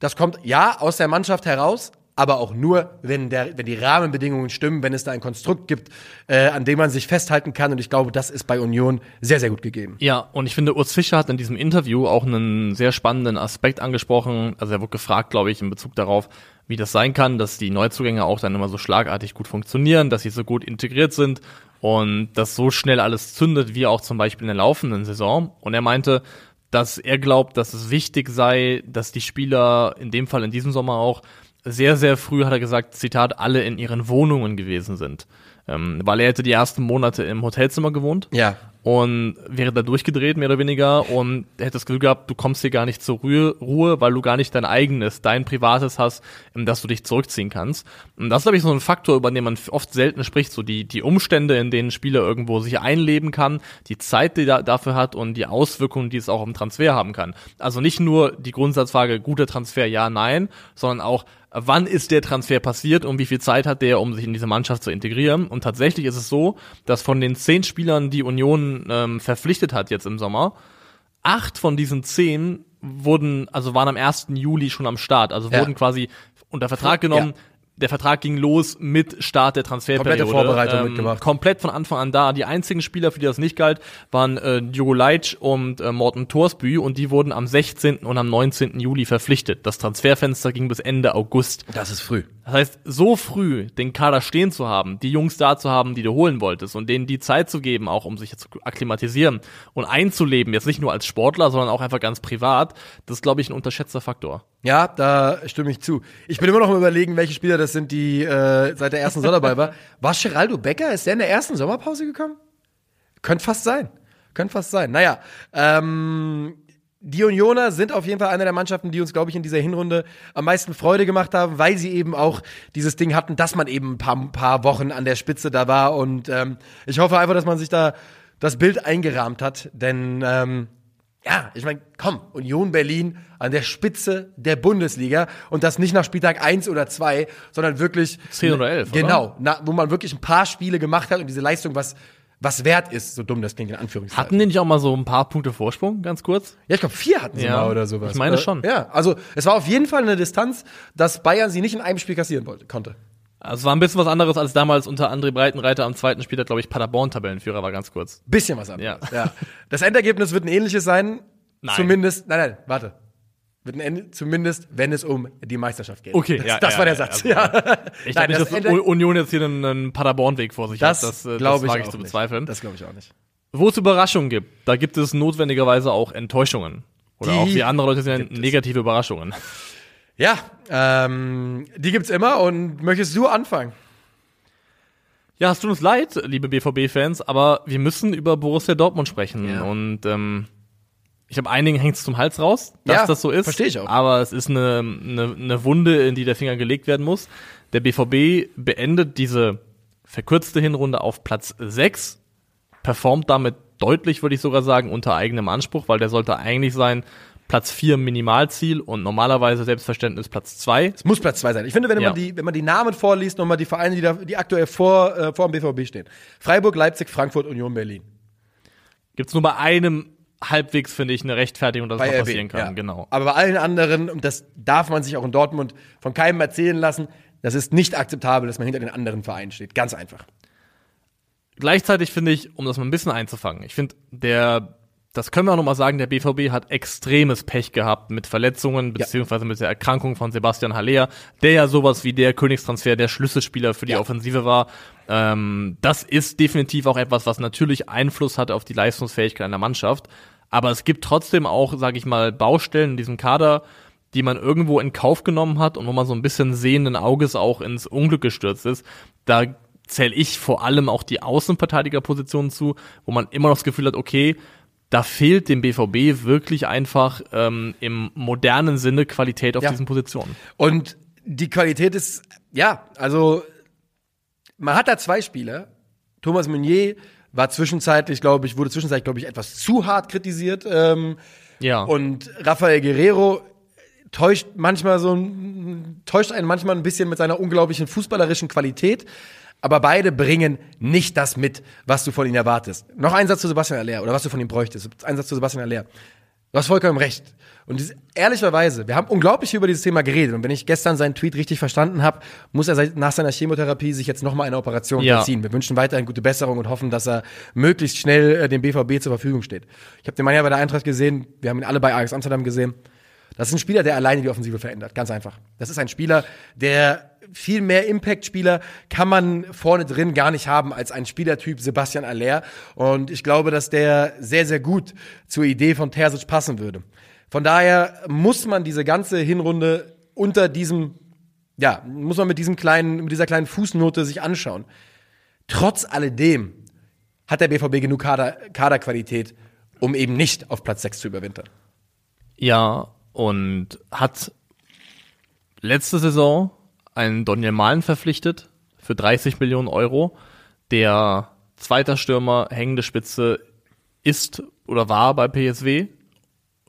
das kommt ja aus der Mannschaft heraus, aber auch nur, wenn, der, wenn die Rahmenbedingungen stimmen, wenn es da ein Konstrukt gibt, äh, an dem man sich festhalten kann. Und ich glaube, das ist bei Union sehr, sehr gut gegeben. Ja, und ich finde, Urs Fischer hat in diesem Interview auch einen sehr spannenden Aspekt angesprochen. Also er wurde gefragt, glaube ich, in Bezug darauf, wie das sein kann, dass die Neuzugänge auch dann immer so schlagartig gut funktionieren, dass sie so gut integriert sind und dass so schnell alles zündet, wie auch zum Beispiel in der laufenden Saison. Und er meinte, dass er glaubt, dass es wichtig sei, dass die Spieler in dem Fall in diesem Sommer auch sehr, sehr früh, hat er gesagt, Zitat, alle in ihren Wohnungen gewesen sind. Ähm, weil er hätte die ersten Monate im Hotelzimmer gewohnt. Ja. Und wäre da durchgedreht, mehr oder weniger, und hätte das Gefühl gehabt, du kommst hier gar nicht zur Ruhe, weil du gar nicht dein eigenes, dein privates hast, in das du dich zurückziehen kannst. Und das ist, glaube ich, so ein Faktor, über den man oft selten spricht, so die, die Umstände, in denen ein Spieler irgendwo sich einleben kann, die Zeit, die er dafür hat und die Auswirkungen, die es auch im Transfer haben kann. Also nicht nur die Grundsatzfrage, guter Transfer, ja, nein, sondern auch, wann ist der Transfer passiert und wie viel Zeit hat der, um sich in diese Mannschaft zu integrieren. Und tatsächlich ist es so, dass von den zehn Spielern, die Union ähm, verpflichtet hat jetzt im Sommer, acht von diesen zehn wurden, also waren am 1. Juli schon am Start, also Ja. wurden quasi unter Vertrag genommen. Ja. Der Vertrag ging los mit Start der Transferperiode. Ähm, Komplette Vorbereitung mitgemacht. Komplett von Anfang an da. Die einzigen Spieler, für die das nicht galt, waren äh, Diogo Leitsch und äh, Morten Torsbü und die wurden am 16. und am 19. Juli verpflichtet. Das Transferfenster ging bis Ende August. Das ist früh. Das heißt, so früh den Kader stehen zu haben, die Jungs da zu haben, die du holen wolltest und denen die Zeit zu geben, auch um sich zu akklimatisieren und einzuleben, jetzt nicht nur als Sportler, sondern auch einfach ganz privat, das ist, glaube ich, ein unterschätzter Faktor. Ja, da stimme ich zu. Ich bin immer noch am überlegen, welche Spieler das sind, die äh, seit der ersten Saison dabei war. War Geraldo Becker? Ist der in der ersten Sommerpause gekommen? Könnte fast sein. Könnte fast sein. Naja, ähm, die Unioner sind auf jeden Fall eine der Mannschaften, die uns, glaube ich, in dieser Hinrunde am meisten Freude gemacht haben, weil sie eben auch dieses Ding hatten, dass man eben ein paar, paar Wochen an der Spitze da war. Und ähm, ich hoffe einfach, dass man sich da das Bild eingerahmt hat. Denn ähm, ja, ich meine, komm, Union Berlin an der Spitze der Bundesliga und das nicht nach Spieltag 1 oder 2, sondern wirklich 10 oder 11, oder? Genau, na, wo man wirklich ein paar Spiele gemacht hat und diese Leistung was was wert ist, so dumm das klingt in Anführungszeichen. Hatten die nicht auch mal so ein paar Punkte Vorsprung, ganz kurz? ja, ich glaube, vier hatten sie Ja, mal oder sowas. ich meine schon. Ja, also es war auf jeden Fall eine Distanz, dass Bayern sie nicht in einem Spiel kassieren wollte, konnte. Also es war ein bisschen was anderes als damals unter André Breitenreiter am zweiten Spieltag, glaube ich, Paderborn Tabellenführer war ganz kurz. Bisschen was anderes. Ja. Ja. Das Endergebnis wird ein ähnliches sein. Nein. Zumindest, nein, nein, warte. Wird ein Ende, zumindest, wenn es um die Meisterschaft geht. Okay, das, ja, das ja, war der ja, Satz. also, ja. Ich Nein, glaube nicht, das dass Union jetzt hier einen, einen Paderborn-Weg vor sich Das, hat. Das, äh, glaube ich ich zu nicht. bezweifeln. Das glaube ich auch nicht. Wo es Überraschungen gibt, da gibt es notwendigerweise auch Enttäuschungen. Oder Die auch wie andere Leute sehen, negative Überraschungen. Ja, ähm, die gibt's immer und möchtest du anfangen? Ja, es tut uns leid, liebe BVB-Fans, aber wir müssen über Borussia Dortmund sprechen. Ja. Und ähm, ich habe einigen hängt's zum Hals raus, dass Ja, das so ist. versteh ich auch. Aber es ist eine, eine, eine Wunde, in die der Finger gelegt werden muss. Der BVB beendet diese verkürzte Hinrunde auf Platz 6, performt damit deutlich, würde ich sogar sagen, unter eigenem Anspruch, weil der sollte eigentlich sein Platz 4 Minimalziel und normalerweise Selbstverständnis Platz 2. Es muss Platz zwei sein. Ich finde, wenn Ja. man die, wenn man die Namen vorliest, nochmal die Vereine, die, da, die aktuell vor, äh, vor dem BVB stehen. Freiburg, Leipzig, Frankfurt, Union, Berlin. Gibt's nur bei einem halbwegs, finde ich, eine Rechtfertigung, dass es RB, passieren kann. ja. Genau. Aber bei allen anderen, und das darf man sich auch in Dortmund von keinem erzählen lassen, das ist nicht akzeptabel, dass man hinter den anderen Vereinen steht. Ganz einfach. Gleichzeitig finde ich, um das mal ein bisschen einzufangen, ich finde, der, das können wir auch nochmal sagen, der BVB hat extremes Pech gehabt mit Verletzungen, beziehungsweise mit der Erkrankung von Sebastian Haller, der ja sowas wie der Königstransfer, der Schlüsselspieler für die Ja. Offensive war. Ähm, das ist definitiv auch etwas, was natürlich Einfluss hat auf die Leistungsfähigkeit einer Mannschaft. Aber es gibt trotzdem auch, sage ich mal, Baustellen in diesem Kader, die man irgendwo in Kauf genommen hat und wo man so ein bisschen sehenden Auges auch ins Unglück gestürzt ist. Da zähle ich vor allem auch die Außenverteidigerposition zu, wo man immer noch das Gefühl hat, okay, da fehlt dem BVB wirklich einfach ähm, im modernen Sinne Qualität auf Ja. diesen Positionen. Und die Qualität ist, ja, also man hat da zwei Spieler. Thomas Meunier war zwischenzeitlich, glaube ich, wurde zwischenzeitlich, glaube ich, etwas zu hart kritisiert. Ähm, Ja. Und Rafael Guerrero täuscht manchmal so täuscht einen manchmal ein bisschen mit seiner unglaublichen fußballerischen Qualität. Aber beide bringen nicht das mit, was du von ihnen erwartest. Noch ein Satz zu Sebastian Aller oder was du von ihm bräuchtest. Ein Satz zu Sebastian Aller. Du hast vollkommen recht. Und dies, ehrlicherweise, wir haben unglaublich über dieses Thema geredet. Und wenn ich gestern seinen Tweet richtig verstanden habe, muss er nach seiner Chemotherapie sich jetzt nochmal eine Operation Ja. unterziehen. Wir wünschen weiterhin gute Besserung und hoffen, dass er möglichst schnell äh, dem BVB zur Verfügung steht. Ich habe den Mann ja bei der Eintracht gesehen. Wir haben ihn alle bei Ajax Amsterdam gesehen. Das ist ein Spieler, der alleine die Offensive verändert. Ganz einfach. Das ist ein Spieler, der viel mehr Impact-Spieler kann man vorne drin gar nicht haben als ein Spielertyp Sebastian Aller. Und ich glaube, dass der sehr, sehr gut zur Idee von Terzic passen würde. Von daher muss man diese ganze Hinrunde unter diesem, ja, muss man mit diesem kleinen, mit dieser kleinen Fußnote sich anschauen. Trotz alledem hat der BVB genug Kader, Kaderqualität, um eben nicht auf Platz 6 zu überwintern. Ja, und hat letzte Saison einen Daniel Mahlen verpflichtet für 30 Millionen Euro, der zweiter Stürmer, hängende Spitze ist oder war bei PSW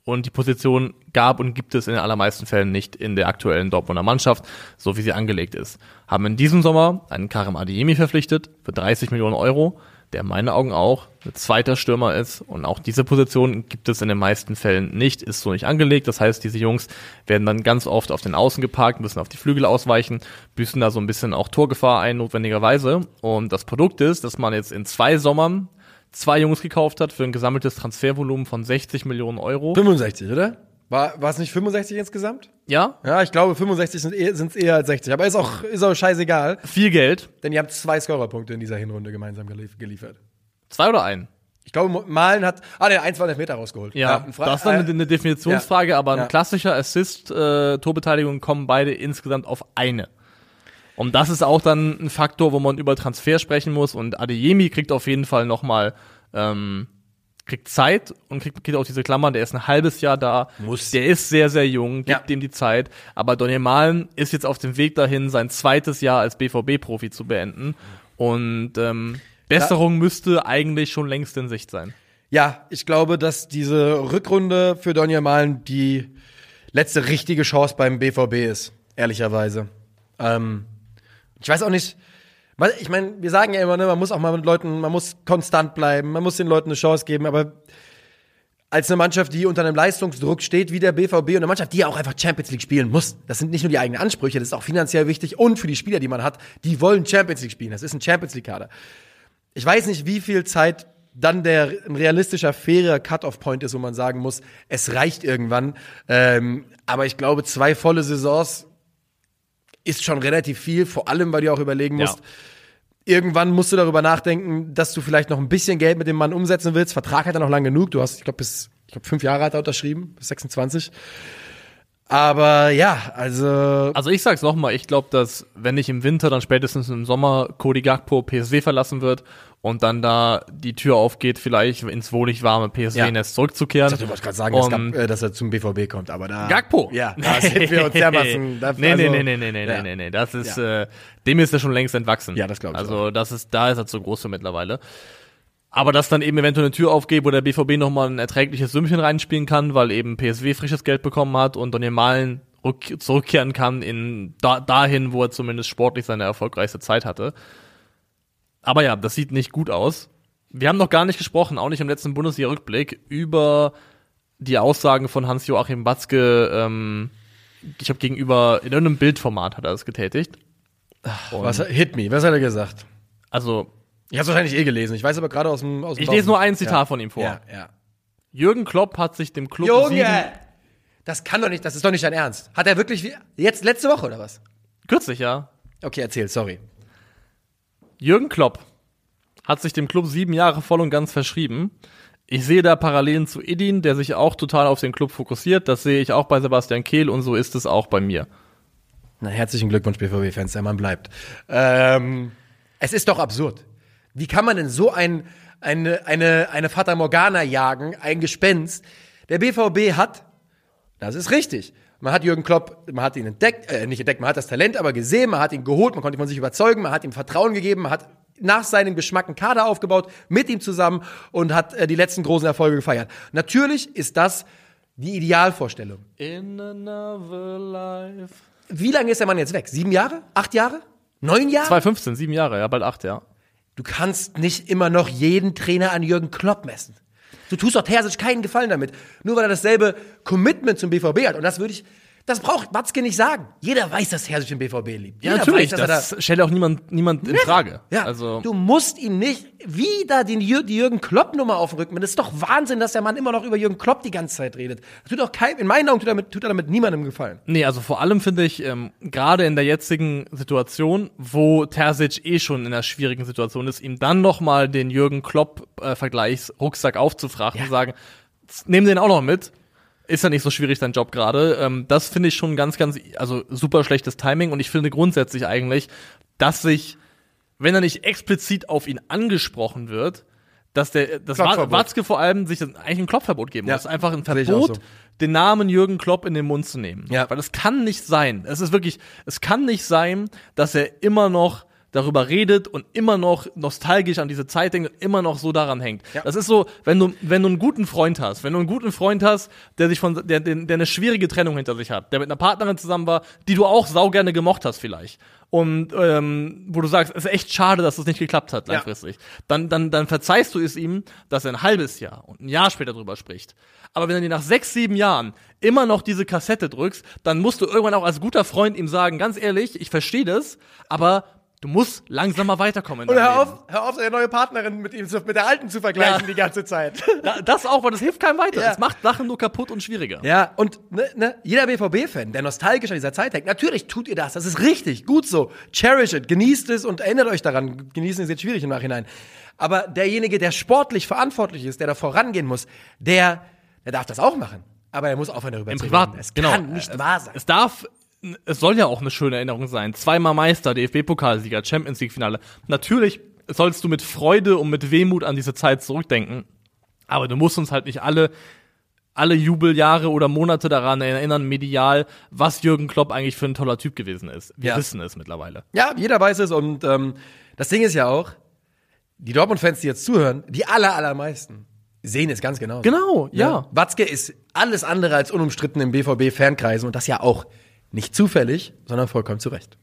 und die Position gab und gibt es in den allermeisten Fällen nicht in der aktuellen Dortmunder Mannschaft, so wie sie angelegt ist. Haben in diesem Sommer einen Karim Adeyemi verpflichtet für 30 Millionen Euro, der in meinen Augen auch ein zweiter Stürmer ist und auch diese Position gibt es in den meisten Fällen nicht, ist so nicht angelegt. Das heißt, diese Jungs werden dann ganz oft auf den Außen geparkt, müssen auf die Flügel ausweichen, büßen da so ein bisschen auch Torgefahr ein, notwendigerweise. Und das Produkt ist, dass man jetzt in zwei Sommern zwei Jungs gekauft hat für ein gesammeltes Transfervolumen von 60 Millionen Euro. 65, oder? War, war es nicht 65 insgesamt? Ja, Ja, ich glaube 65 sind sind's eher als 60. Aber ist auch, ist auch scheißegal, viel Geld. denn ihr habt zwei Scorerpunkte in dieser Hinrunde gemeinsam gelief geliefert. Zwei oder ein? Ich glaube, Malen hat, ah, der eins war der Meter rausgeholt. Ja, Fra- das ist dann eine, äh, eine Definitionsfrage, aber ein Ja. klassischer Assist, äh, Torbeteiligung kommen beide insgesamt auf eine. Und das ist auch dann ein Faktor, wo man über Transfer sprechen muss. Und Adeyemi kriegt auf jeden Fall nochmal, ähm, kriegt Zeit und kriegt, kriegt auch diese Klammern, der ist ein halbes Jahr da. Muss. Der ist sehr, sehr jung, gibt Ja. dem die Zeit. Aber Daniel Mahlen ist jetzt auf dem Weg dahin, sein zweites Jahr als BVB-Profi zu beenden. Und ähm, Besserung müsste eigentlich schon längst in Sicht sein. Ja, ich glaube, dass diese Rückrunde für Donja Malen die letzte richtige Chance beim BVB ist, ehrlicherweise. Ähm, ich weiß auch nicht, ich meine, wir sagen ja immer, ne, man muss auch mal mit Leuten, man muss konstant bleiben, man muss den Leuten eine Chance geben, aber als eine Mannschaft, die unter einem Leistungsdruck steht, wie der BVB und eine Mannschaft, die ja auch einfach Champions League spielen muss. Das sind nicht nur die eigenen Ansprüche, das ist auch finanziell wichtig und für die Spieler, die man hat, die wollen Champions League spielen. Das ist ein Champions League Kader. Ich weiß nicht, wie viel Zeit dann der ein realistischer, fairer Cut-off-Point ist, wo man sagen muss, es reicht irgendwann. Ähm, aber ich glaube, zwei volle Saisons ist schon relativ viel, vor allem, weil du auch überlegen Ja. musst, irgendwann musst du darüber nachdenken, dass du vielleicht noch ein bisschen Geld mit dem Mann umsetzen willst. Vertrag hat er noch lang genug. Du hast, ich glaube, bis ich glaube, fünf Jahre hat er unterschrieben, bis 26. Aber ja, also Also ich sag's nochmal, ich glaube, dass wenn nicht im Winter, dann spätestens im Sommer Cody Gakpo PSW verlassen wird und dann da die Tür aufgeht, vielleicht ins wohlig warme PSW-Nest zurückzukehren. Ich wollte gerade sagen, dass, Und- Gak- äh, dass er zum BVB kommt, aber da. Gakpo. Ja, da sind wir uns dermaßen. Da, nee, also- nee, nee, nee, nee, nee, ja. nee, nee, das ist, äh, dem ist er schon längst entwachsen. Ja, das glaub ich Also, das ist, da ist er zu groß für mittlerweile. Aber dass dann eben eventuell eine Tür aufgeht, wo der BVB nochmal ein erträgliches Sümmchen reinspielen kann, weil eben PSW frisches Geld bekommen hat und Daniel Malen rück, zurückkehren kann in da, dahin, wo er zumindest sportlich seine erfolgreichste Zeit hatte. Aber ja, das sieht nicht gut aus. Wir haben noch gar nicht gesprochen, auch nicht im letzten Bundesliga-Rückblick, über die Aussagen von Hans-Joachim Batzke, ähm, ich habe gegenüber, in irgendeinem Bildformat hat er das getätigt. Und, Was, hit me, was hat er gesagt? also, Ich hab's wahrscheinlich eh gelesen. Ich weiß aber gerade aus dem aus dem ich lese nur ein Zitat ja. von ihm vor. Ja, ja. Jürgen Klopp hat sich dem Club Junge! Das kann doch nicht, das ist doch nicht dein Ernst. Hat er wirklich, wie- jetzt letzte Woche oder was? kürzlich, ja, Okay, erzähl, sorry. Jürgen Klopp hat sich dem Club sieben Jahre voll und ganz verschrieben, Ich sehe da Parallelen zu Edin, der sich auch total auf den Club fokussiert. Das sehe ich auch bei Sebastian Kehl und so ist es auch bei mir. Na, herzlichen Glückwunsch, BVB-Fans, der Mann bleibt. Ähm, es ist doch absurd. Wie kann man denn so ein, eine, eine, eine Fata Morgana jagen, ein Gespenst? Der BVB hat, das ist richtig, man hat Jürgen Klopp, man hat ihn entdeckt, äh, nicht entdeckt, man hat das Talent aber gesehen, man hat ihn geholt, man konnte ihn von sich überzeugen, man hat ihm Vertrauen gegeben, man hat nach seinem Geschmack einen Kader aufgebaut, mit ihm zusammen und hat äh, die letzten großen Erfolge gefeiert. Natürlich ist das die Idealvorstellung. In another life. Wie lange ist der Mann jetzt weg? Sieben Jahre? Acht Jahre? Neun Jahre? 2015, sieben Jahre, ja, bald acht, ja. Du kannst nicht immer noch jeden Trainer an Jürgen Klopp messen. Du tust doch Terzic keinen Gefallen damit. Nur weil er dasselbe Commitment zum BVB hat. Und das würde ich, das braucht Watzke nicht sagen. Jeder weiß, dass Terzic den BVB liebt. Ja, Jeder natürlich, weiß, das stellt auch niemand, niemand in Frage. Ja, Also, du musst ihm nicht wieder den die Jürgen Klopp-Nummer auf den Rücken. Das ist doch Wahnsinn, dass der Mann immer noch über Jürgen Klopp die ganze Zeit redet. Das tut doch kein, in meinen Augen tut er damit, tut er damit niemandem gefallen. nee, also vor allem finde ich, ähm, gerade in der jetzigen Situation, wo Terzic eh schon in einer schwierigen Situation ist, ihm dann nochmal den Jürgen Klopp-Vergleichsrucksack aufzufragen und sagen, nehmen den auch noch mit. Ist ja nicht so schwierig, dein Job gerade. Ähm, das finde ich schon ganz, ganz, also super schlechtes Timing und ich finde grundsätzlich eigentlich, dass sich, wenn er nicht explizit auf ihn angesprochen wird, dass der, das Kloppverbot. Watzke vor allem sich eigentlich ein Kloppverbot geben Ja, muss. Einfach ein Verbot, so. den Namen Jürgen Klopp in den Mund zu nehmen. Ja. Weil es kann nicht sein. Es ist wirklich, es kann nicht sein, dass er immer noch darüber redet und immer noch nostalgisch an diese Zeit denkt und immer noch so daran hängt. Ja. Das ist so, wenn du, wenn du einen guten Freund hast, wenn du einen guten Freund hast, der sich von, der, der, der eine schwierige Trennung hinter sich hat, der mit einer Partnerin zusammen war, die du auch sau gerne gemocht hast vielleicht. Und ähm, wo du sagst, es ist echt schade, dass es nicht geklappt hat langfristig. Dann, dann, dann verzeihst du es ihm, dass er ein halbes Jahr und ein Jahr später drüber spricht. Aber wenn du dir nach sechs, sieben Jahren immer noch diese Kassette drückst, dann musst du irgendwann auch als guter Freund ihm sagen, ganz ehrlich, ich verstehe das, aber du musst langsam mal weiterkommen. Und hör auf, hör auf, seine neue Partnerin mit ihm, mit der alten zu vergleichen Ja. die ganze Zeit. Da- Das auch, weil das hilft keinem weiter. Ja. Das macht Sachen nur kaputt und schwieriger. Ja, und ne, ne, jeder BVB-Fan, der nostalgisch an dieser Zeit hängt, natürlich tut ihr das. Das ist richtig, gut so. Cherish it, genießt es und erinnert euch daran. Genießen ist jetzt schwierig im Nachhinein. Aber derjenige, der sportlich verantwortlich ist, der da vorangehen muss, der, der darf das auch machen. Aber er muss aufhören, darüber Im zu Privaten. reden. Es genau. kann nicht es, wahr sein. Es darf, es soll ja auch eine schöne Erinnerung sein. Zweimal Meister, DFB-Pokalsieger, Champions League-Finale. Natürlich sollst du mit Freude und mit Wehmut an diese Zeit zurückdenken. Aber du musst uns halt nicht alle, alle Jubeljahre oder Monate daran erinnern, medial, was Jürgen Klopp eigentlich für ein toller Typ gewesen ist. Wir Ja. wissen es mittlerweile. Ja, jeder weiß es und ähm, das Ding ist ja auch, die Dortmund-Fans, die jetzt zuhören, die aller, allermeisten, sehen es ganz genau. Genau, ja. Watzke ist alles andere als unumstritten im BVB-Fankreisen und das ja auch nicht zufällig, sondern vollkommen zu Recht.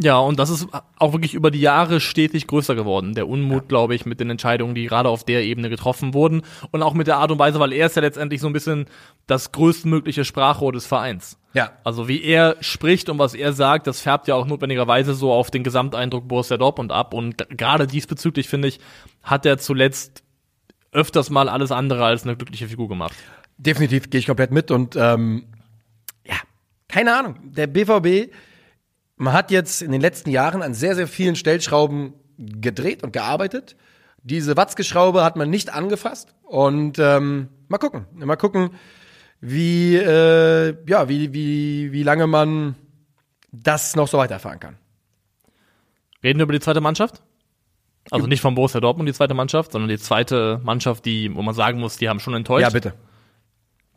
Ja, und das ist auch wirklich über die Jahre stetig größer geworden. Der Unmut, glaube ich, mit den Entscheidungen, die gerade auf der Ebene getroffen wurden. Und auch mit der Art und Weise, weil er ist ja letztendlich so ein bisschen das größtmögliche Sprachrohr des Vereins. Ja. Also wie er spricht und was er sagt, das färbt ja auch notwendigerweise so auf den Gesamteindruck Borussia Dortmund ab. Und gerade diesbezüglich, finde ich, hat er zuletzt öfters mal alles andere als eine glückliche Figur gemacht. Definitiv gehe ich komplett mit und ähm, ja, keine Ahnung. Der BVB, man hat jetzt in den letzten Jahren an sehr, sehr vielen Stellschrauben gedreht und gearbeitet. Diese Watzke-Schraube hat man nicht angefasst und ähm, mal gucken, mal gucken, wie äh, ja, wie wie wie lange man das noch so weiterfahren kann. Reden wir über die zweite Mannschaft? Also nicht von Borussia Dortmund die zweite Mannschaft, sondern die zweite Mannschaft, die, wo man sagen muss, die haben schon enttäuscht. Ja, bitte.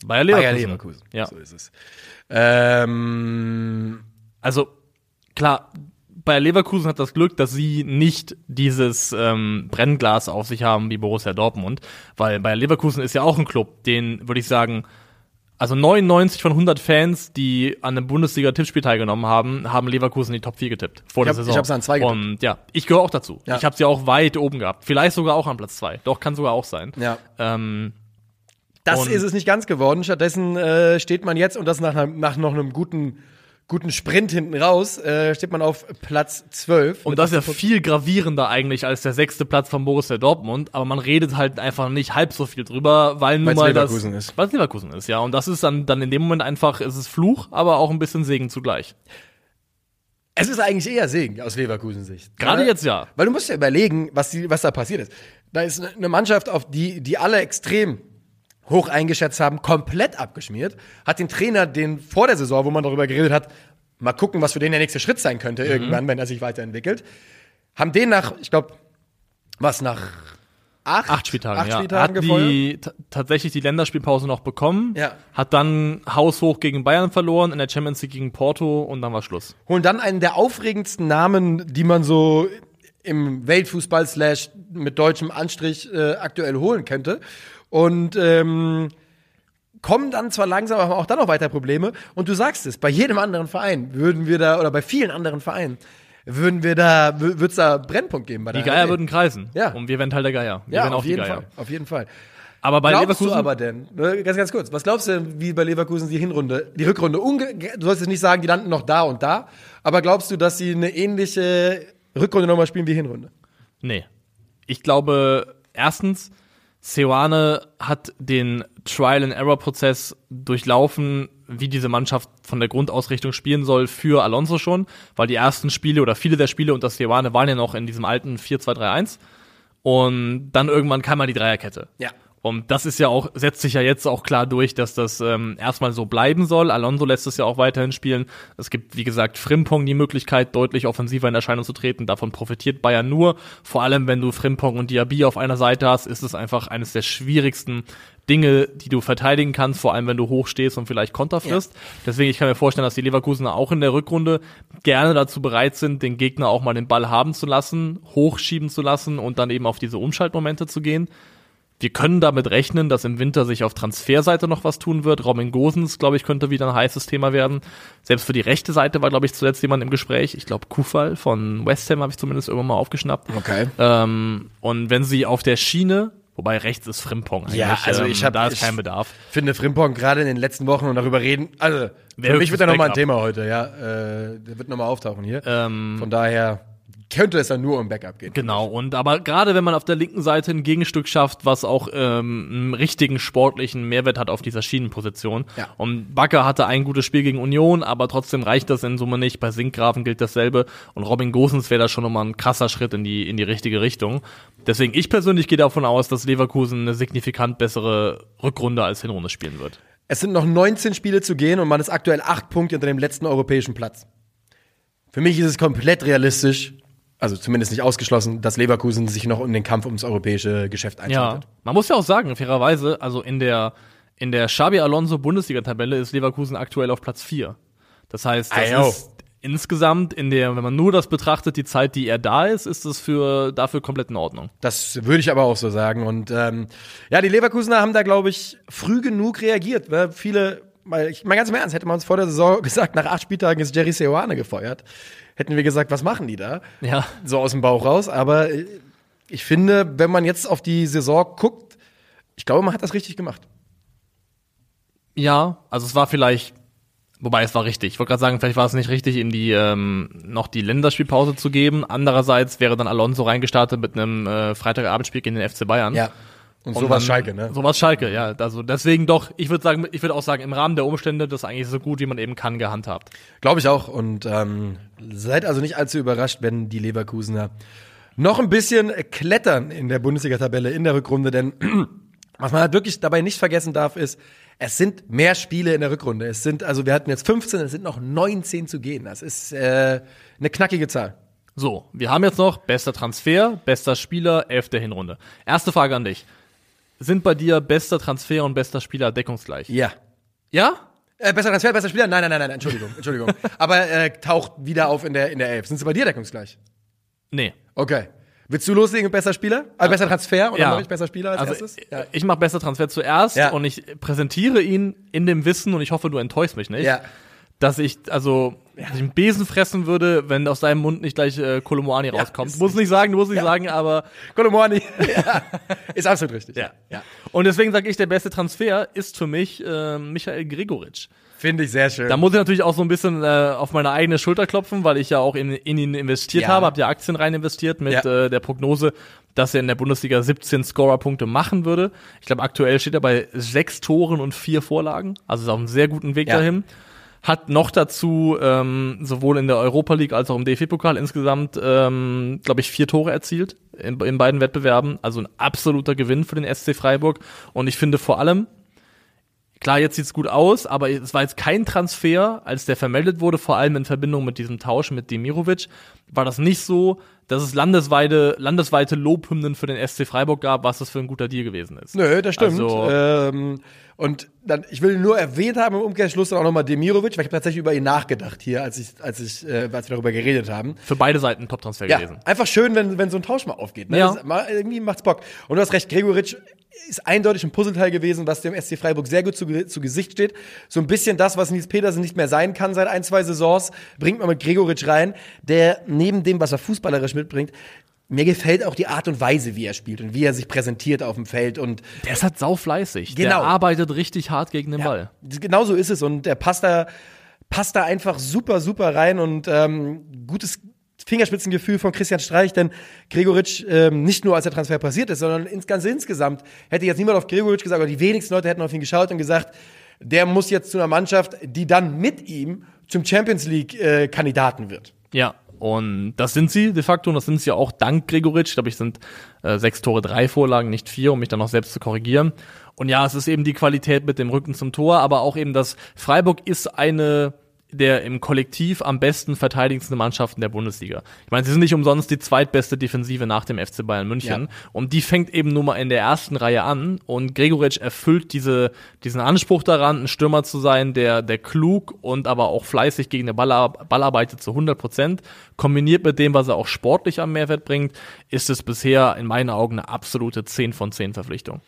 Bayer Leverkusen. Bayer Leverkusen. Ja. So ist es. Ähm, Also klar, Bayer Leverkusen hat das Glück, dass sie nicht dieses ähm, Brennglas auf sich haben wie Borussia Dortmund, weil Bayer Leverkusen ist ja auch ein Club, den würde ich sagen, also 99 von 100 Fans, die an einem Bundesliga-Tippspiel teilgenommen haben, haben Leverkusen in die Top 4 getippt vor Ich der hab- Saison. ich hab's an zwei getippt. Und ja, ich gehöre auch dazu. Ja. Ich habe sie auch weit oben gehabt. Vielleicht sogar auch an Platz 2. Doch, kann sogar auch sein. ja. Ähm, Das Und- ist es nicht ganz geworden. Stattdessen äh, steht man jetzt, und das nach, einem- nach noch einem guten, guten Sprint hinten raus, äh, steht man auf Platz 12. Und das ist ja viel gravierender eigentlich als der sechste Platz von Borussia Dortmund, aber man redet halt einfach nicht halb so viel drüber, weil nun mal Leverkusen das, ist. Weil es Leverkusen ist, ja. Und das ist dann, dann in dem Moment einfach, es ist Fluch, aber auch ein bisschen Segen zugleich. Es ist eigentlich eher Segen aus Leverkusen Sicht. Gerade jetzt ja. Weil du musst ja überlegen, was, die, was da passiert ist. Da ist eine Mannschaft, auf die, die alle extrem hoch eingeschätzt haben, komplett abgeschmiert. Hat den Trainer, den vor der Saison, wo man darüber geredet hat, mal gucken, was für den der nächste Schritt sein könnte, Mhm. irgendwann, wenn er sich weiterentwickelt. Haben den nach, ich glaube, was, nach acht, Acht Spieltagen, acht ja. Spieltagen hat die, ta- tatsächlich die Länderspielpause noch bekommen. Ja. Hat dann haushoch gegen Bayern verloren, in der Champions League gegen Porto und dann war Schluss. holen dann einen der aufregendsten Namen, die man so im Weltfußball slash mit deutschem Anstrich äh, aktuell holen könnte. Und ähm, kommen dann zwar langsam, aber haben auch dann noch weiter Probleme. Und du sagst es, bei jedem anderen Verein würden wir da, oder bei vielen anderen Vereinen, würden wir da, würde es da Brennpunkt geben bei Die der Geier HSG. würden kreisen. Ja. Und wir wären Teil der Geier. Wir Ja, wären auf auch die jeden Geier. Fall, auf jeden Fall. Aber bei Glaubst Leverkusen. du aber denn, ne, ganz, ganz kurz, was glaubst du, wie bei Leverkusen die Hinrunde, die Rückrunde, unge du sollst jetzt nicht sagen, die landen noch da und da, aber glaubst du, dass sie eine ähnliche Rückrunde nochmal spielen wie Hinrunde? Nee. Ich glaube, erstens, Seoane hat den Trial-and-Error-Prozess durchlaufen, wie diese Mannschaft von der Grundausrichtung spielen soll für Alonso schon, weil die ersten Spiele oder viele der Spiele unter Seoane waren ja noch in diesem alten 4-2-3-1 und dann irgendwann kam mal die Dreierkette. Ja. Und das ist ja auch, setzt sich ja jetzt auch klar durch, dass das ähm, erstmal so bleiben soll. Alonso lässt es ja auch weiterhin spielen. Es gibt, wie gesagt, Frimpong die Möglichkeit, deutlich offensiver in Erscheinung zu treten. Davon profitiert Bayern nur. Vor allem, wenn du Frimpong und Diaby auf einer Seite hast, ist es einfach eines der schwierigsten Dinge, die du verteidigen kannst, vor allem wenn du hoch stehst und vielleicht Konter frisst. Deswegen, ich kann mir vorstellen, dass die Leverkusener auch in der Rückrunde gerne dazu bereit sind, den Gegner auch mal den Ball haben zu lassen, hochschieben zu lassen und dann eben auf diese Umschaltmomente zu gehen. Wir können damit rechnen, dass im Winter sich auf Transferseite noch was tun wird. Robin Gosens, glaube ich, könnte wieder ein heißes Thema werden. Selbst für die rechte Seite war, glaube ich, zuletzt jemand im Gespräch. Ich glaube, Kufal von West Ham habe ich zumindest irgendwann mal aufgeschnappt. Okay. Ähm, und wenn sie auf der Schiene, wobei rechts ist Frimpong eigentlich, Ja, also ich hab- da ist ich- kein Bedarf. finde Frimpong gerade in den letzten Wochen und darüber reden, also Wer für mich wird höchstes nochmal ein. Thema heute, ja. Äh, der wird nochmal auftauchen hier. Ähm, Von daher könnte es dann nur um Backup gehen. Genau, und aber gerade wenn man auf der linken Seite ein Gegenstück schafft, was auch ähm, einen richtigen sportlichen Mehrwert hat auf dieser Schienenposition. Ja. Und Bakker hatte ein gutes Spiel gegen Union, aber trotzdem reicht das in Summe nicht. Bei Sinkgrafen gilt dasselbe. Und Robin Gosens wäre da schon nochmal ein krasser Schritt in die, in die richtige Richtung. Deswegen, ich persönlich gehe davon aus, dass Leverkusen eine signifikant bessere Rückrunde als Hinrunde spielen wird. Es sind noch 19 Spiele zu gehen und man ist aktuell acht Punkte hinter dem letzten europäischen Platz. Für mich ist es komplett realistisch, also zumindest nicht ausgeschlossen, dass Leverkusen sich noch in den Kampf ums europäische Geschäft Ja, einschaltet. man muss ja auch sagen, fairerweise, also in der, in der Xabi Alonso Bundesliga-Tabelle ist Leverkusen aktuell auf Platz 4. Das heißt, das Ayo. ist insgesamt in der, wenn man nur das betrachtet, die Zeit, die er da ist, ist es für, dafür komplett in Ordnung. Das würde ich aber auch so sagen. Und ähm, ja, die Leverkusener haben da, glaube ich, früh genug reagiert. Weil viele, mal, ich mal ganz im Ernst, hätte man uns vor der Saison gesagt, nach acht Spieltagen ist Jerry Seoane gefeuert, hätten wir gesagt, was machen die da? Ja. So aus dem Bauch raus. Aber äh, ich finde, wenn man jetzt auf die Saison guckt, ich glaube, man hat das richtig gemacht. Ja, also es war vielleicht, wobei es war richtig. Ich wollte gerade sagen, vielleicht war es nicht richtig, ihm die ähm, noch die Länderspielpause zu geben. Andererseits wäre dann Alonso reingestartet mit einem äh, Freitagabendspiel gegen den FC Bayern. Und, Und sowas Schalke, ne? Sowas Schalke, ja. Also deswegen doch, ich würde sagen, ich würde auch sagen, im Rahmen der Umstände, das eigentlich so gut, wie man eben kann, gehandhabt. Glaube ich auch. Und ähm, seid also nicht allzu überrascht, wenn die Leverkusener noch ein bisschen klettern in der Bundesliga-Tabelle in der Rückrunde. Denn was man halt wirklich dabei nicht vergessen darf, ist, es sind mehr Spiele in der Rückrunde. Es sind, also wir hatten jetzt 15, es sind noch 19 zu gehen. Das ist äh, eine knackige Zahl. So, wir haben jetzt noch bester Transfer, bester Spieler, elfte Hinrunde. Erste Frage an dich. Sind bei dir bester Transfer und bester Spieler deckungsgleich? Ja. Ja? Äh, besser Transfer, besser Spieler? Nein, nein, nein, nein, Entschuldigung, Entschuldigung. Aber äh, taucht wieder auf in der, in der Elf. Sind sie bei dir deckungsgleich? Nee. Okay. Willst du loslegen mit besser Spieler? Äh, besser Transfer? Oder Ja. mache ich besser Spieler als Also erstes? ich, ich mache bester Transfer zuerst Ja. und ich präsentiere ihn in dem Wissen und ich hoffe, du enttäuschst mich nicht, Ja. dass ich also dass ich einen Besen fressen würde, wenn aus deinem Mund nicht gleich äh, Kolomoani rauskommt. ist- Muss nicht sagen, du musst nicht Ja. sagen, aber Kolomorni. ja. Ist absolut richtig. Ja. ja. Und deswegen sage ich, der beste Transfer ist für mich äh, Michael Gregoritsch. Finde ich sehr schön. Da muss ich natürlich auch so ein bisschen äh, auf meine eigene Schulter klopfen, weil ich ja auch in, in ihn investiert Ja. habe, habe ja Aktien rein investiert mit Ja. äh, der Prognose, dass er in der Bundesliga 17 Scorerpunkte machen würde. Ich glaube, aktuell steht er bei sechs Toren und vier Vorlagen, also ist auf einem sehr guten Weg Ja. dahin. Hat noch dazu ähm, sowohl in der Europa League als auch im DFB-Pokal insgesamt, ähm, glaube ich, vier Tore erzielt in, in beiden Wettbewerben. Also ein absoluter Gewinn für den SC Freiburg. Und ich finde vor allem, Klar, jetzt sieht's gut aus, aber es war jetzt kein Transfer, als der vermeldet wurde, vor allem in Verbindung mit diesem Tausch mit Demirovic, war das nicht so, dass es landesweite, landesweite Lobhymnen für den SC Freiburg gab, was das für ein guter Deal gewesen ist. Nö, das stimmt. Also- ähm, und dann, ich will nur erwähnt haben im Umkehrschluss dann auch nochmal Demirovic, weil ich habe tatsächlich über ihn nachgedacht hier, als ich, als ich, äh, als wir darüber geredet haben. Für beide Seiten ein Top-Transfer Ja, gewesen. einfach schön, wenn, wenn so ein Tausch mal aufgeht. Ne? Ja. Das, mal, irgendwie macht's Bock. Und du hast recht, Gregoritsch ist eindeutig ein Puzzleteil gewesen, was dem SC Freiburg sehr gut zu, zu Gesicht steht. So ein bisschen das, was Nils Petersen nicht mehr sein kann seit ein, zwei Saisons, bringt man mit Gregoritsch rein, der neben dem, was er fußballerisch mitbringt, mir gefällt auch die Art und Weise, wie er spielt und wie er sich präsentiert auf dem Feld und Der ist halt saufleißig. Der Genau. arbeitet richtig hart gegen den Ja, Ball. Genau so ist es und der passt da, passt da einfach super, super rein und ähm, gutes Fingerspitzengefühl von Christian Streich, denn Gregoritsch ähm, nicht nur als der Transfer passiert ist, sondern ins ganz insgesamt hätte jetzt niemand auf Gregoritsch gesagt, oder die wenigsten Leute hätten auf ihn geschaut und gesagt, der muss jetzt zu einer Mannschaft, die dann mit ihm zum Champions League äh, Kandidaten wird. Ja, und das sind sie de facto und das sind sie auch dank Gregoritsch. Ich glaube, ich sind äh, sechs Tore, drei Vorlagen, nicht vier, um mich dann noch selbst zu korrigieren. Und ja, es ist eben die Qualität mit dem Rücken zum Tor, aber auch eben das Freiburg ist eine der im Kollektiv am besten verteidigendsten Mannschaften der Bundesliga. Ich meine, sie sind nicht umsonst die zweitbeste Defensive nach dem FC Bayern München. Ja. Und die fängt eben nur mal in der ersten Reihe an. Und Gregoritsch erfüllt diese, diesen Anspruch daran, ein Stürmer zu sein, der, der klug und aber auch fleißig gegen den Ball, Ball arbeitet zu 100 Prozent. Kombiniert mit dem, was er auch sportlich am Mehrwert bringt, ist es bisher in meinen Augen eine absolute 10 von 10 Verpflichtung.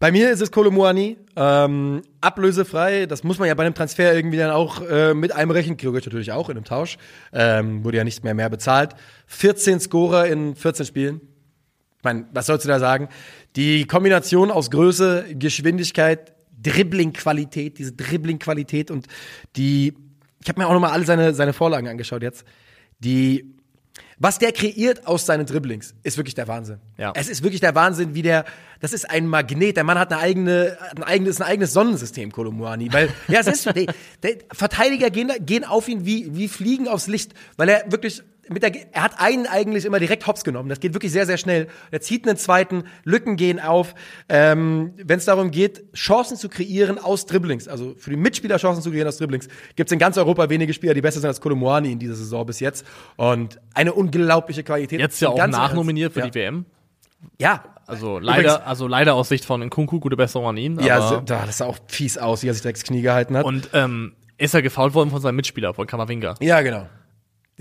Bei mir ist es Kolomuani, ähm, ablösefrei. Das muss man ja bei einem Transfer irgendwie dann auch äh, mit einberechnen. Gregoritsch natürlich auch in einem Tausch. Ähm, wurde ja nicht mehr mehr bezahlt. 14 Scorer in 14 Spielen. Ich meine, was sollst du da sagen? Die Kombination aus Größe, Geschwindigkeit, Dribbling-Qualität, diese Dribbling-Qualität und die, ich habe mir auch nochmal alle seine, seine Vorlagen angeschaut jetzt. Die, was der kreiert aus seinen Dribblings, ist wirklich der Wahnsinn. Ja. Es ist wirklich der Wahnsinn, wie der, das ist ein Magnet. Der Mann hat eine eigene, ein eigenes, ein eigenes Sonnensystem, Kolomuani. Weil, ja, es ist, der, der Verteidiger gehen, gehen auf ihn wie, wie Fliegen aufs Licht, weil er wirklich, mit der, er hat einen eigentlich immer direkt hops genommen. Das geht wirklich sehr, sehr schnell. Er zieht einen zweiten, Lücken gehen auf. Ähm, Wenn es darum geht, Chancen zu kreieren aus Dribblings, also für die Mitspieler Chancen zu kreieren aus Dribblings, gibt es in ganz Europa wenige Spieler, die besser sind als Kolomuani in dieser Saison bis jetzt. Und eine unglaubliche Qualität. Jetzt ja auch nachnominiert für Ernst. die WM. Ja. Also Übrigens- leider, also leider aus Sicht von Nkunku, gute Besserung an ihn. Ja, so, da, das sah auch fies aus, wie er sich direkt das Knie gehalten hat. und ähm, ist er gefault worden von seinem Mitspieler, von Kamavinga. ja, genau.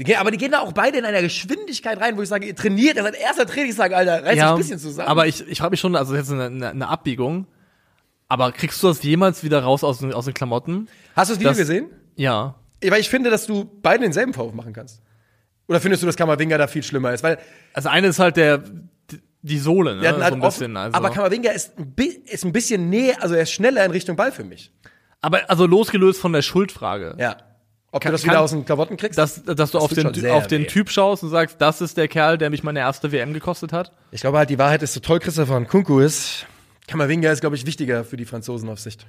Die aber die gehen da auch beide in einer Geschwindigkeit rein, wo ich sage, ihr trainiert, ihr seid erster Trainingstag, Alter, reißt euch ein bisschen zusammen. aber ich, ich frage mich schon, also jetzt eine, eine, eine Abbiegung, aber kriegst du das jemals wieder raus aus, den- aus den Klamotten? Hast du das Video das- gesehen? Ja. Weil ich finde, dass du beiden denselben Vorwurf machen kannst. Oder findest du, dass Kammerwinger da viel schlimmer ist? Weil Also eine ist halt der die Sohle, ne? hatten halt so ein bisschen. Also. aber Kammerwinger ist, ein ist ein bisschen näher, also er ist schneller in Richtung Ball für mich. aber also losgelöst von der Schuldfrage. Ja. Ob Kann- du das wieder kann- aus den Klamotten kriegst? Dass, dass du auf tut den, auf den. Typ schaust und sagst, das ist der Kerl, der mich meine erste WM gekostet hat. ich glaube halt, die Wahrheit ist, so toll Christopher Nkunku ist, Kammerwinger ist, glaube ich, wichtiger für die Franzosen auf Sicht.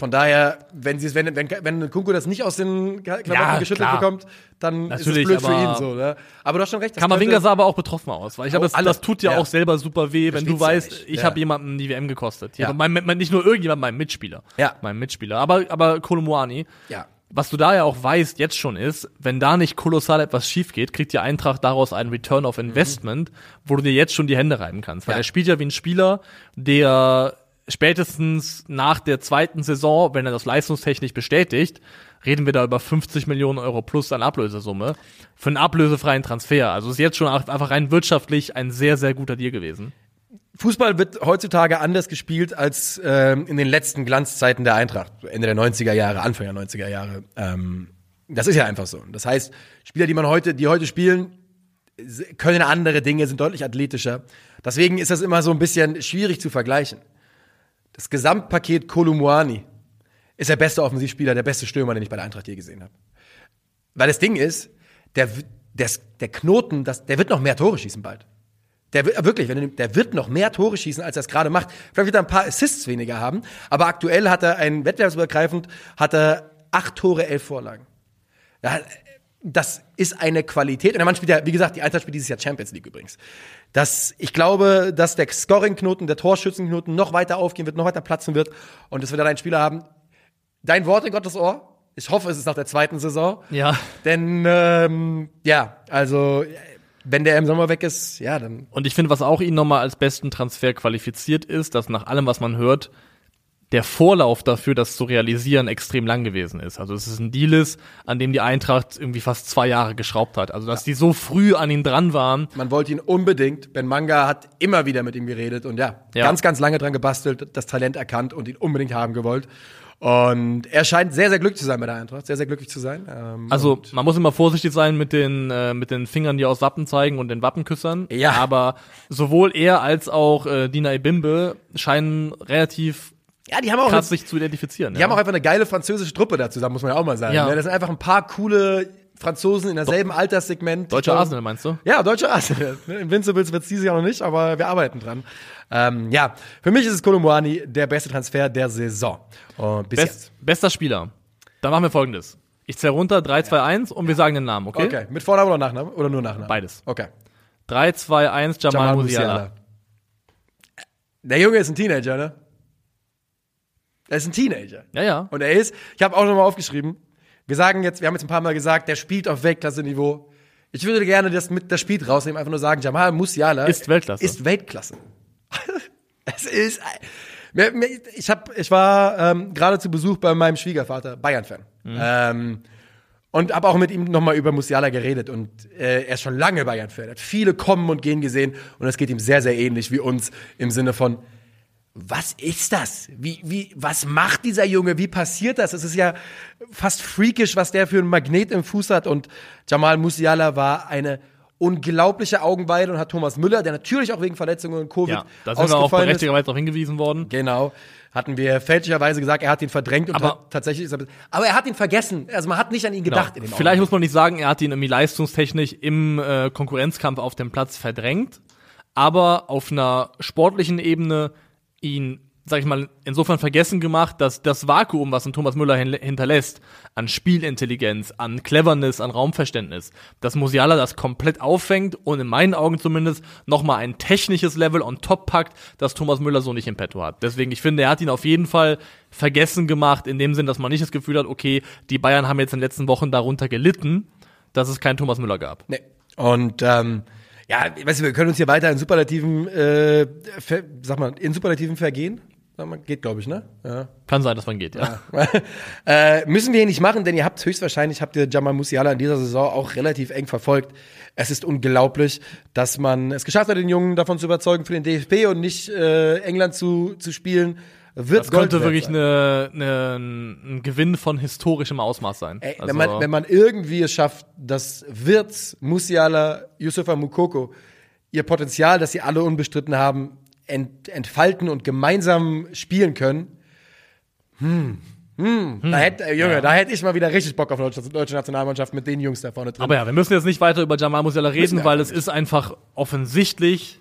Von daher, wenn sie es, wenn, wenn, wenn Nkunku das nicht aus den Klamotten Ja, geschüttelt klar. bekommt, dann Natürlich, ist es blöd für ihn so, ne? Aber du hast schon recht, das Kammerwinger könnte- sah aber auch betroffen aus, weil ich glaube, das, das tut ja, Ja. auch selber super weh, wenn du ja weißt, nicht. ich Ja. habe jemanden die WM gekostet. Ja. mein, mein, nicht nur irgendjemand, mein Mitspieler. Ja. Mein Mitspieler. Aber, aber Kolomuani, Ja. Was du da ja auch weißt, jetzt schon ist, wenn da nicht kolossal etwas schief geht, kriegt die Eintracht daraus einen Return of Investment, wo du dir jetzt schon die Hände reiben kannst. Weil Ja. er spielt ja wie ein Spieler, der spätestens nach der zweiten Saison, wenn er das leistungstechnisch bestätigt, reden wir da über 50 Millionen Euro plus an Ablösesumme für einen ablösefreien Transfer. Also ist jetzt schon einfach rein wirtschaftlich ein sehr, sehr guter Deal gewesen. Fußball wird heutzutage anders gespielt als ähm, in den letzten Glanzzeiten der Eintracht, Ende der 90er Jahre, Anfang der 90er Jahre. Ähm, das ist ja einfach so. Das heißt, Spieler, die man heute, die heute spielen, können andere Dinge, sind deutlich athletischer. Deswegen ist das immer so ein bisschen schwierig zu vergleichen. Das Gesamtpaket Kolumuani ist der beste Offensivspieler, der beste Stürmer, den ich bei der Eintracht je gesehen habe. Weil das Ding ist, der, der, der Knoten, das, der wird noch mehr Tore schießen bald. Der wird, wirklich, wenn du, der wird noch mehr Tore schießen, als er es gerade macht. Vielleicht wird er ein paar Assists weniger haben, aber aktuell hat er ein wettbewerbsübergreifend, hat er acht Tore, elf Vorlagen. Ja, das ist eine Qualität. Und der Mann spielt ja, wie gesagt, die Eintracht spielt dieses Jahr Champions League übrigens. Das, ich glaube, dass der Scoring-Knoten, der Torschützenknoten noch weiter aufgehen wird, noch weiter platzen wird und dass wir dann einen Spieler haben. Dein Wort in Gottes Ohr. Ich hoffe, es ist nach der zweiten Saison. Ja. Denn, ähm, ja, also, wenn der im Sommer weg ist, ja, dann. Und ich finde, was auch ihn nochmal als besten Transfer qualifiziert ist, dass nach allem, was man hört, der Vorlauf dafür, das zu realisieren, extrem lang gewesen ist. Also es ist ein Deal ist, an dem die Eintracht irgendwie fast zwei Jahre geschraubt hat. Also dass die so früh an ihn dran waren. Man wollte ihn unbedingt. Ben Manga hat immer wieder mit ihm geredet und ja, Ja. ganz, ganz lange dran gebastelt, das Talent erkannt und ihn unbedingt haben gewollt. Und er scheint sehr, sehr glücklich zu sein bei der Eintracht. Sehr, sehr glücklich zu sein. Ähm, Also man muss immer vorsichtig sein mit den äh, mit den Fingern, die aus Wappen zeigen und den Wappenküssern. Ja. Aber sowohl er als auch äh, Dina Ebimbe scheinen relativ ja, die haben auch, krass sich zu identifizieren. die haben auch einfach eine geile französische Truppe da zusammen, muss man ja auch mal sagen. Ja. ne? Das sind einfach ein paar coole Franzosen in derselben Alterssegment. Deutscher Ich Arsenal meinst du? Ja, deutscher Arsenal. Invincibles wird es dieses Jahr noch nicht, aber wir arbeiten dran. Ähm, ja, für mich ist es Kolumbuani der beste Transfer der Saison. Und bis Best, bester Spieler. Dann machen wir folgendes. Ich zähle runter 3, 2, 1 und wir sagen den Namen, okay? jetzt. Okay, mit Vorname oder Nachname? Oder nur Nachname? Beides. Okay. 3, 2, 1, Jamal, Jamal Musiala. Musiala. Der Junge ist ein Teenager, ne? Er ist ein Teenager. Ja, ja. Und er ist, ich habe auch nochmal aufgeschrieben, wir sagen jetzt, wir haben jetzt ein paar Mal gesagt, der spielt auf Weltklasse-Niveau. Ich würde gerne das mit das Spiel rausnehmen, einfach nur sagen, Jamal Musiala Ist Weltklasse. Ist Weltklasse. es ist. Ich hab, ich war ähm, gerade zu Besuch bei meinem Schwiegervater, Bayern-Fan. Ähm, und habe auch mit ihm nochmal über Musiala geredet. Und äh, er ist schon lange Bayern-Fan. Er hat viele kommen und gehen gesehen. Und es geht ihm sehr, sehr ähnlich wie uns im Sinne von, was ist das? Wie, wie, was macht dieser Junge? Wie passiert das? Es ist ja fast freakish, was der für einen Magnet im Fuß hat. Und Jamal Musiala war eine unglaubliche Augenweide und hat Thomas Müller, der natürlich auch wegen Verletzungen und Covid Ja, da sind wir auch berechtigterweise darauf hingewiesen worden. Genau. Hatten wir fälschlicherweise gesagt, er hat ihn verdrängt und Aber- tatsächlich ist er. Aber er hat ihn vergessen. Also man hat nicht an ihn gedacht in dem Genau. Vielleicht muss man nicht sagen, er hat ihn irgendwie leistungstechnisch im äh, Konkurrenzkampf auf dem Platz verdrängt, aber auf einer sportlichen Ebene ihn, sag ich mal, insofern vergessen gemacht, dass das Vakuum, was ein Thomas Müller hin hinterlässt, an Spielintelligenz, an Cleverness, an Raumverständnis, dass Musiala das komplett auffängt und in meinen Augen zumindest nochmal ein technisches Level on top packt, das Thomas Müller so nicht im Petto hat. Deswegen, ich finde, er hat ihn auf jeden Fall vergessen gemacht, in dem Sinn, dass man nicht das Gefühl hat, okay, die Bayern haben jetzt in den letzten Wochen darunter gelitten, dass es keinen Thomas Müller gab. Nee. Und ähm, ja, weißt du, wir können uns hier weiter in Superlativen, äh, ver, sag mal, in Superlativen vergehen. Mal, geht, glaube ich, ne? Ja. Kann sein, dass man geht, ja. äh, müssen wir hier nicht machen, denn ihr habt höchstwahrscheinlich, habt ihr Jamal Musiala in dieser Saison auch relativ eng verfolgt. Es ist unglaublich, dass man es geschafft hat, den Jungen davon zu überzeugen, für den DFB und nicht äh, England zu, zu spielen. Wird Das könnte Gold wert wirklich eine, eine, ein Gewinn von historischem Ausmaß sein. Ey, Also, wenn, man, wenn man irgendwie es schafft, dass Wirtz, Musiala, Yusufa Mukoko ihr Potenzial, das sie alle unbestritten haben, ent, entfalten und gemeinsam spielen können, hm, hm, da hätte, äh, Junge, da hätte ich mal wieder richtig Bock auf eine deutsche, deutsche Nationalmannschaft mit den Jungs da vorne drin. aber ja, wir müssen jetzt nicht weiter über Jamal Musiala reden, weil es ist einfach offensichtlich,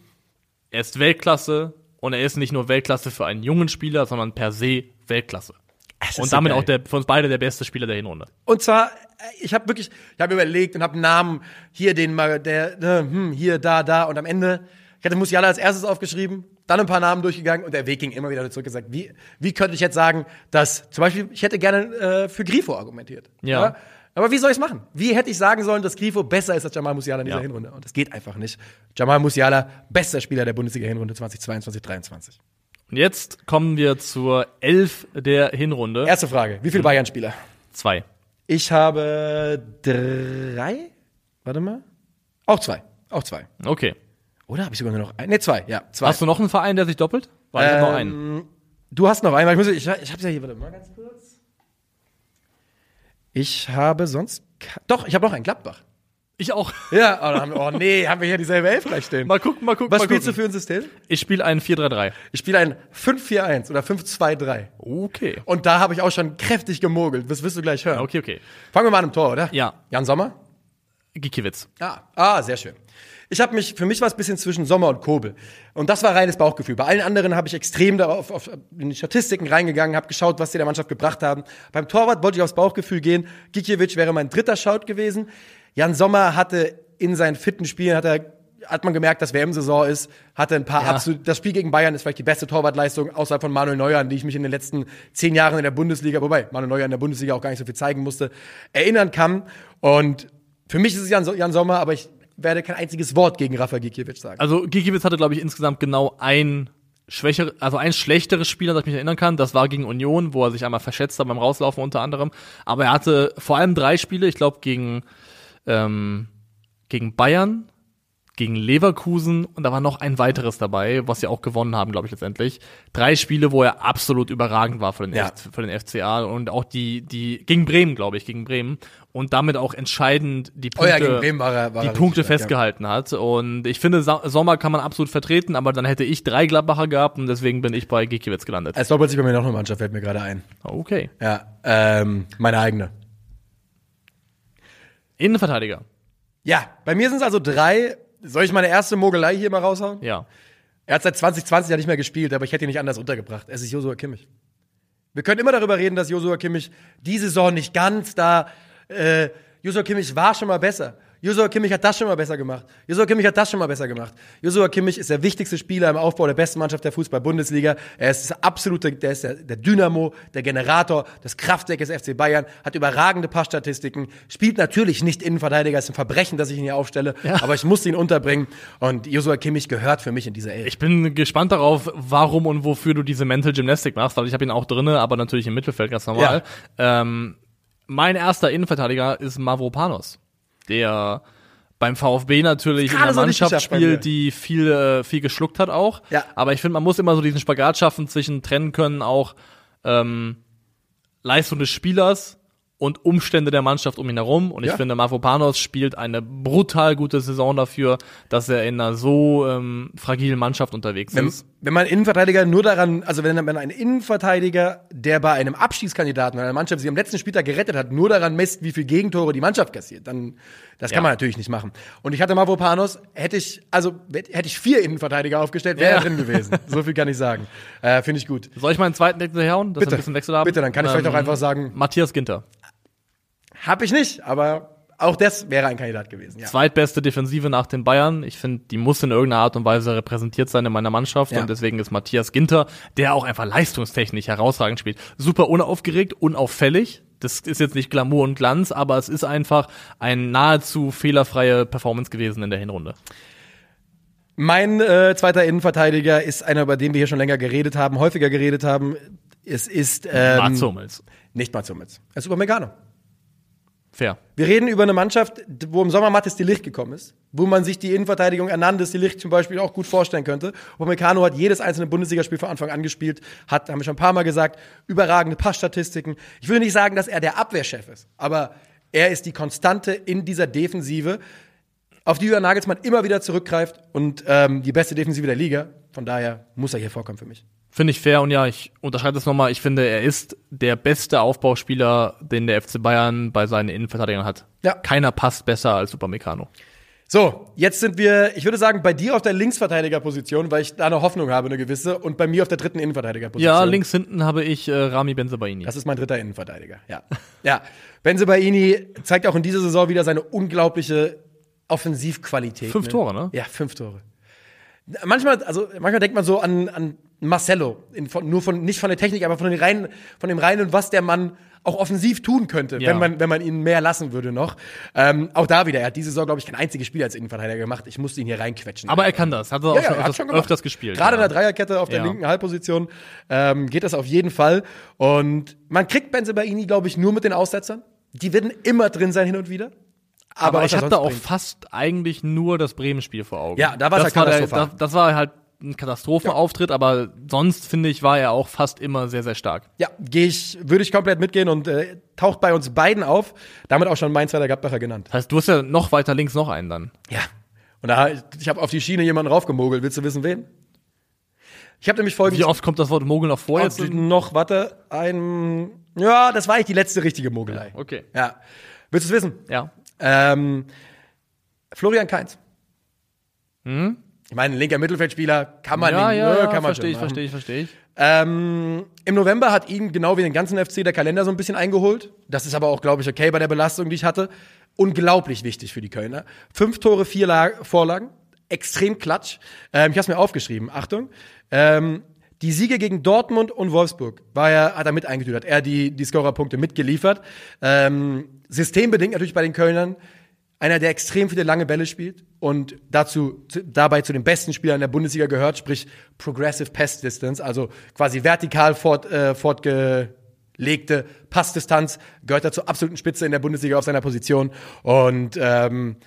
er ist Weltklasse und er ist nicht nur Weltklasse für einen jungen Spieler, sondern per se Weltklasse. Und damit auch der, für uns beide der beste Spieler der Hinrunde. Und zwar, äh, ich habe wirklich, ich habe überlegt und habe einen Namen hier den mal, der, ne, hm, hier, da, da und am Ende, ich hatte Musiala als erstes aufgeschrieben, dann ein paar Namen durchgegangen und der Weg ging immer wieder zurück gesagt, wie, wie könnte ich jetzt sagen, dass zum Beispiel, ich hätte gerne äh, für Grifo argumentiert. Ja. Aber wie soll ich es machen? Wie hätte ich sagen sollen, dass Grifo besser ist als Jamal Musiala in dieser Ja. Hinrunde? Und das geht einfach nicht. Jamal Musiala, bester Spieler der Bundesliga-Hinrunde 2022, 2023. Und jetzt kommen wir zur Elf der Hinrunde. Erste Frage, wie viele Bayern-Spieler? Zwei. Ich habe drei. Warte mal. Auch zwei. Auch zwei. Okay. Oder habe ich sogar nur noch einen? Ne, zwei. Ja, zwei. Hast du noch einen Verein, der sich doppelt? Weil ich hab noch einen. Ähm, Du hast noch einen, weil ich muss, ich, ich habe ja hier, warte mal ganz kurz. Ich habe sonst, doch, ich habe noch einen Gladbach. Ich auch. Ja, oh, da haben wir, oh nee, haben wir hier dieselbe Elf gleich stehen. Mal gucken, mal gucken. Was mal spielst gucken. du für ein System? Ich spiele einen 4-3-3. Ich spiele ein 5-4-1 oder 5-2-3. Okay. Und da habe ich auch schon kräftig gemogelt. Das wirst du gleich hören. Okay, okay. Fangen wir mal an im Tor, oder? Ja. Jan Sommer? Gikiewicz. Ah, ah, sehr schön. Ich habe mich, für mich war es ein bisschen zwischen Sommer und Kobel. Und das war reines Bauchgefühl. Bei allen anderen habe ich extrem darauf auf, in die Statistiken reingegangen, habe geschaut, was sie der Mannschaft gebracht haben. Beim Torwart wollte ich aufs Bauchgefühl gehen. Gikiewicz wäre mein dritter Scout gewesen. Jan Sommer hatte in seinen fitten Spielen, hat er hat man gemerkt, dass WM-Saison ist, hatte ein paar Ja. absolut, das Spiel gegen Bayern ist vielleicht die beste Torwartleistung außerhalb von Manuel Neuer, an die ich mich in den letzten zehn Jahren in der Bundesliga, wobei Manuel Neuer in der Bundesliga auch gar nicht so viel zeigen musste, erinnern kann. Und für mich ist es Jan, Jan Sommer, aber ich werde kein einziges Wort gegen Rafa Gikiewicz sagen. Also Gikiewicz hatte, glaube ich, insgesamt genau ein schwächere, also ein schlechteres Spiel, an das ich mich erinnern kann. Das war gegen Union, wo er sich einmal verschätzt hat beim Rauslaufen unter anderem. Aber er hatte vor allem drei Spiele, ich glaube gegen ähm, gegen Bayern, gegen Leverkusen und da war noch ein weiteres dabei, was sie auch gewonnen haben, glaube ich letztendlich. Drei Spiele, wo er absolut überragend war für den, Ja. F für den FCA und auch die die gegen Bremen, glaube ich, gegen Bremen und damit auch entscheidend die Oh Punkte ja, gegen Bremen war er, war die Punkte richtig festgehalten hat. Und ich finde, Sommer kann man absolut vertreten, aber dann hätte ich drei Gladbacher gehabt und deswegen bin ich bei Gikiewicz gelandet. Ja. Es doppelt sich bei mir noch eine Mannschaft, fällt mir gerade ein. Okay. Ja, ähm, meine eigene. Innenverteidiger. Ja, bei mir sind es also drei. Soll ich meine erste Mogelei hier mal raushauen? Ja. Er hat seit 2020 ja nicht mehr gespielt, aber ich hätte ihn nicht anders untergebracht. Es ist Josua Kimmich. Wir können immer darüber reden, dass Josua Kimmich die Saison nicht ganz da. Äh, Josua Kimmich war schon mal besser. Josua Kimmich hat das schon mal besser gemacht. Josua Kimmich hat das schon mal besser gemacht. Josua Kimmich ist der wichtigste Spieler im Aufbau der besten Mannschaft der Fußball-Bundesliga. Er ist das absolute, der ist der, der Dynamo, der Generator, das Kraftwerk des FC Bayern, hat überragende Passstatistiken, spielt natürlich nicht Innenverteidiger, ist ein Verbrechen, dass ich ihn hier aufstelle, aber ich muss ihn unterbringen und Josua Kimmich gehört für mich in diese Elf. Ich bin gespannt darauf, warum und wofür du diese Mental Gymnastik machst, weil ich habe ihn auch drinne, aber natürlich im Mittelfeld ganz normal. Ähm, mein erster Innenverteidiger ist Mavropanos, der beim VfB natürlich in der Mannschaft spielt, die viel, äh, viel geschluckt hat auch. Ja. Aber ich finde, man muss immer so diesen Spagat schaffen zwischen trennen können auch ähm, Leistung des Spielers und Umstände der Mannschaft um ihn herum. Und ich Ja. finde, Mavropanos spielt eine brutal gute Saison dafür, dass er in einer so ähm, fragilen Mannschaft unterwegs Wenn, ist. wenn man Innenverteidiger nur daran, also wenn man einen Innenverteidiger, der bei einem Abschießkandidaten, einer Mannschaft, die sie am letzten Spieltag gerettet hat, nur daran misst, wie viel Gegentore die Mannschaft kassiert, dann, das kann Ja. man natürlich nicht machen. Und ich hatte Mavropanos, hätte ich, also hätte ich vier Innenverteidiger aufgestellt, wäre Ja. er drin gewesen. so viel kann ich sagen. Äh, Finde ich gut. Soll ich meinen zweiten Deck herhauen, dass wir Bitte. ein bisschen Wechsel haben? Bitte, dann kann ich vielleicht Ähm, auch einfach sagen, Matthias Ginter. Hab ich nicht, aber auch das wäre ein Kandidat gewesen. Ja. Zweitbeste Defensive nach den Bayern. Ich finde, die muss in irgendeiner Art und Weise repräsentiert sein in meiner Mannschaft. Ja. Und deswegen ist Matthias Ginter, der auch einfach leistungstechnisch herausragend spielt. Super unaufgeregt, unauffällig. Das ist jetzt nicht Glamour und Glanz, aber es ist einfach eine nahezu fehlerfreie Performance gewesen in der Hinrunde. Mein äh, zweiter Innenverteidiger ist einer, über den wir hier schon länger geredet haben, häufiger geredet haben. Es ist ähm, Mats Hummels. nicht Mats Hummels. Es ist Upamecano. Fair. Wir reden über eine Mannschaft, wo im Sommer Mattes die Licht gekommen ist, wo man sich die Innenverteidigung Hernandez die Licht zum Beispiel auch gut vorstellen könnte. Upamecano hat jedes einzelne Bundesligaspiel von Anfang an gespielt, hat, haben wir schon ein paar Mal gesagt, überragende Passstatistiken. Ich will nicht sagen, dass er der Abwehrchef ist, aber er ist die Konstante in dieser Defensive, auf die Julian Nagelsmann immer wieder zurückgreift und ähm, die beste Defensive der Liga. Von daher muss er hier vorkommen für mich. Finde ich fair und ja, ich unterschreibe das nochmal. Ich finde, er ist der beste Aufbauspieler, den der FC Bayern bei seinen Innenverteidigern hat. Ja. Keiner passt besser als Upamecano. So, jetzt sind wir, ich würde sagen, bei dir auf der Linksverteidigerposition, weil ich da eine Hoffnung habe, eine gewisse, und bei mir auf der dritten Innenverteidigerposition. Ja, links hinten habe ich äh, Rami Benzebaini. Das ist mein dritter Innenverteidiger, ja. ja. Benzebaini zeigt auch in dieser Saison wieder seine unglaubliche Offensivqualität. Fünf Tore, ne? Ja, fünf Tore. Manchmal, also manchmal denkt man so an, an Marcelo, in, von, nur von nicht von der Technik, aber von den reinen, von dem reinen, was der Mann auch offensiv tun könnte, Ja. wenn man wenn man ihn mehr lassen würde noch. Ähm, auch da wieder, er hat diese Saison glaube ich kein einziges Spiel als Innenverteidiger gemacht. Ich musste ihn hier reinquetschen. Aber er kann das. Hat er auch Ja, ja, schon, hat öfters, schon öfters gespielt. Gerade ja. in der Dreierkette auf der Ja. linken Halbposition ähm, geht das auf jeden Fall. Und man kriegt Benzebaini, glaube ich, nur mit den Aussetzern. Die werden immer drin sein hin und wieder. Aber, was ich hatte auch bringt. fast eigentlich nur das Bremen-Spiel vor Augen. Ja, da ja war der, katastrophal. da, Das war halt ein Katastrophenauftritt, aber sonst finde ich, war er auch fast immer sehr, sehr stark. Ja, gehe ich, würde ich komplett mitgehen und äh, taucht bei uns beiden auf. Damit auch schon mein zweiter Gladbacher genannt. Das heißt, du hast ja noch weiter links noch einen dann. Ja. Und da ich habe auf die Schiene jemanden raufgemogelt. Willst du wissen, wen? Ich habe nämlich Wie folgendes oft kommt das Wort Mogel noch vor jetzt? Noch, warte, ein. Ja, das war eigentlich die letzte richtige Mogelei. Okay. Ja. Willst du es wissen? Ja. Ähm, Florian Kainz. Ich meine, ein linker Mittelfeldspieler kann man ja, nicht, ja, ne, ja, kann man verstehe ich, verstehe ich, verstehe ich. Ähm, Im November hat ihn genau wie den ganzen FC der Kalender so ein bisschen eingeholt. Das ist aber auch, glaube ich, okay bei der Belastung, die ich hatte. Unglaublich wichtig für die Kölner. Fünf Tore, vier La Vorlagen. Extrem klatsch. Ähm, ich habe es mir aufgeschrieben. Achtung. Ähm, die Siege gegen Dortmund und Wolfsburg war er, hat er mit eingetütet, hat er die, die Scorerpunkte mitgeliefert. Ähm, systembedingt natürlich bei den Kölnern. Einer, der extrem viele lange Bälle spielt und dazu, zu, dabei zu den besten Spielern der Bundesliga gehört, sprich Progressive Pass Distance, also quasi vertikal fort, äh, fortgelegte Passdistanz, gehört zur absoluten Spitze in der Bundesliga auf seiner Position. Und ähm,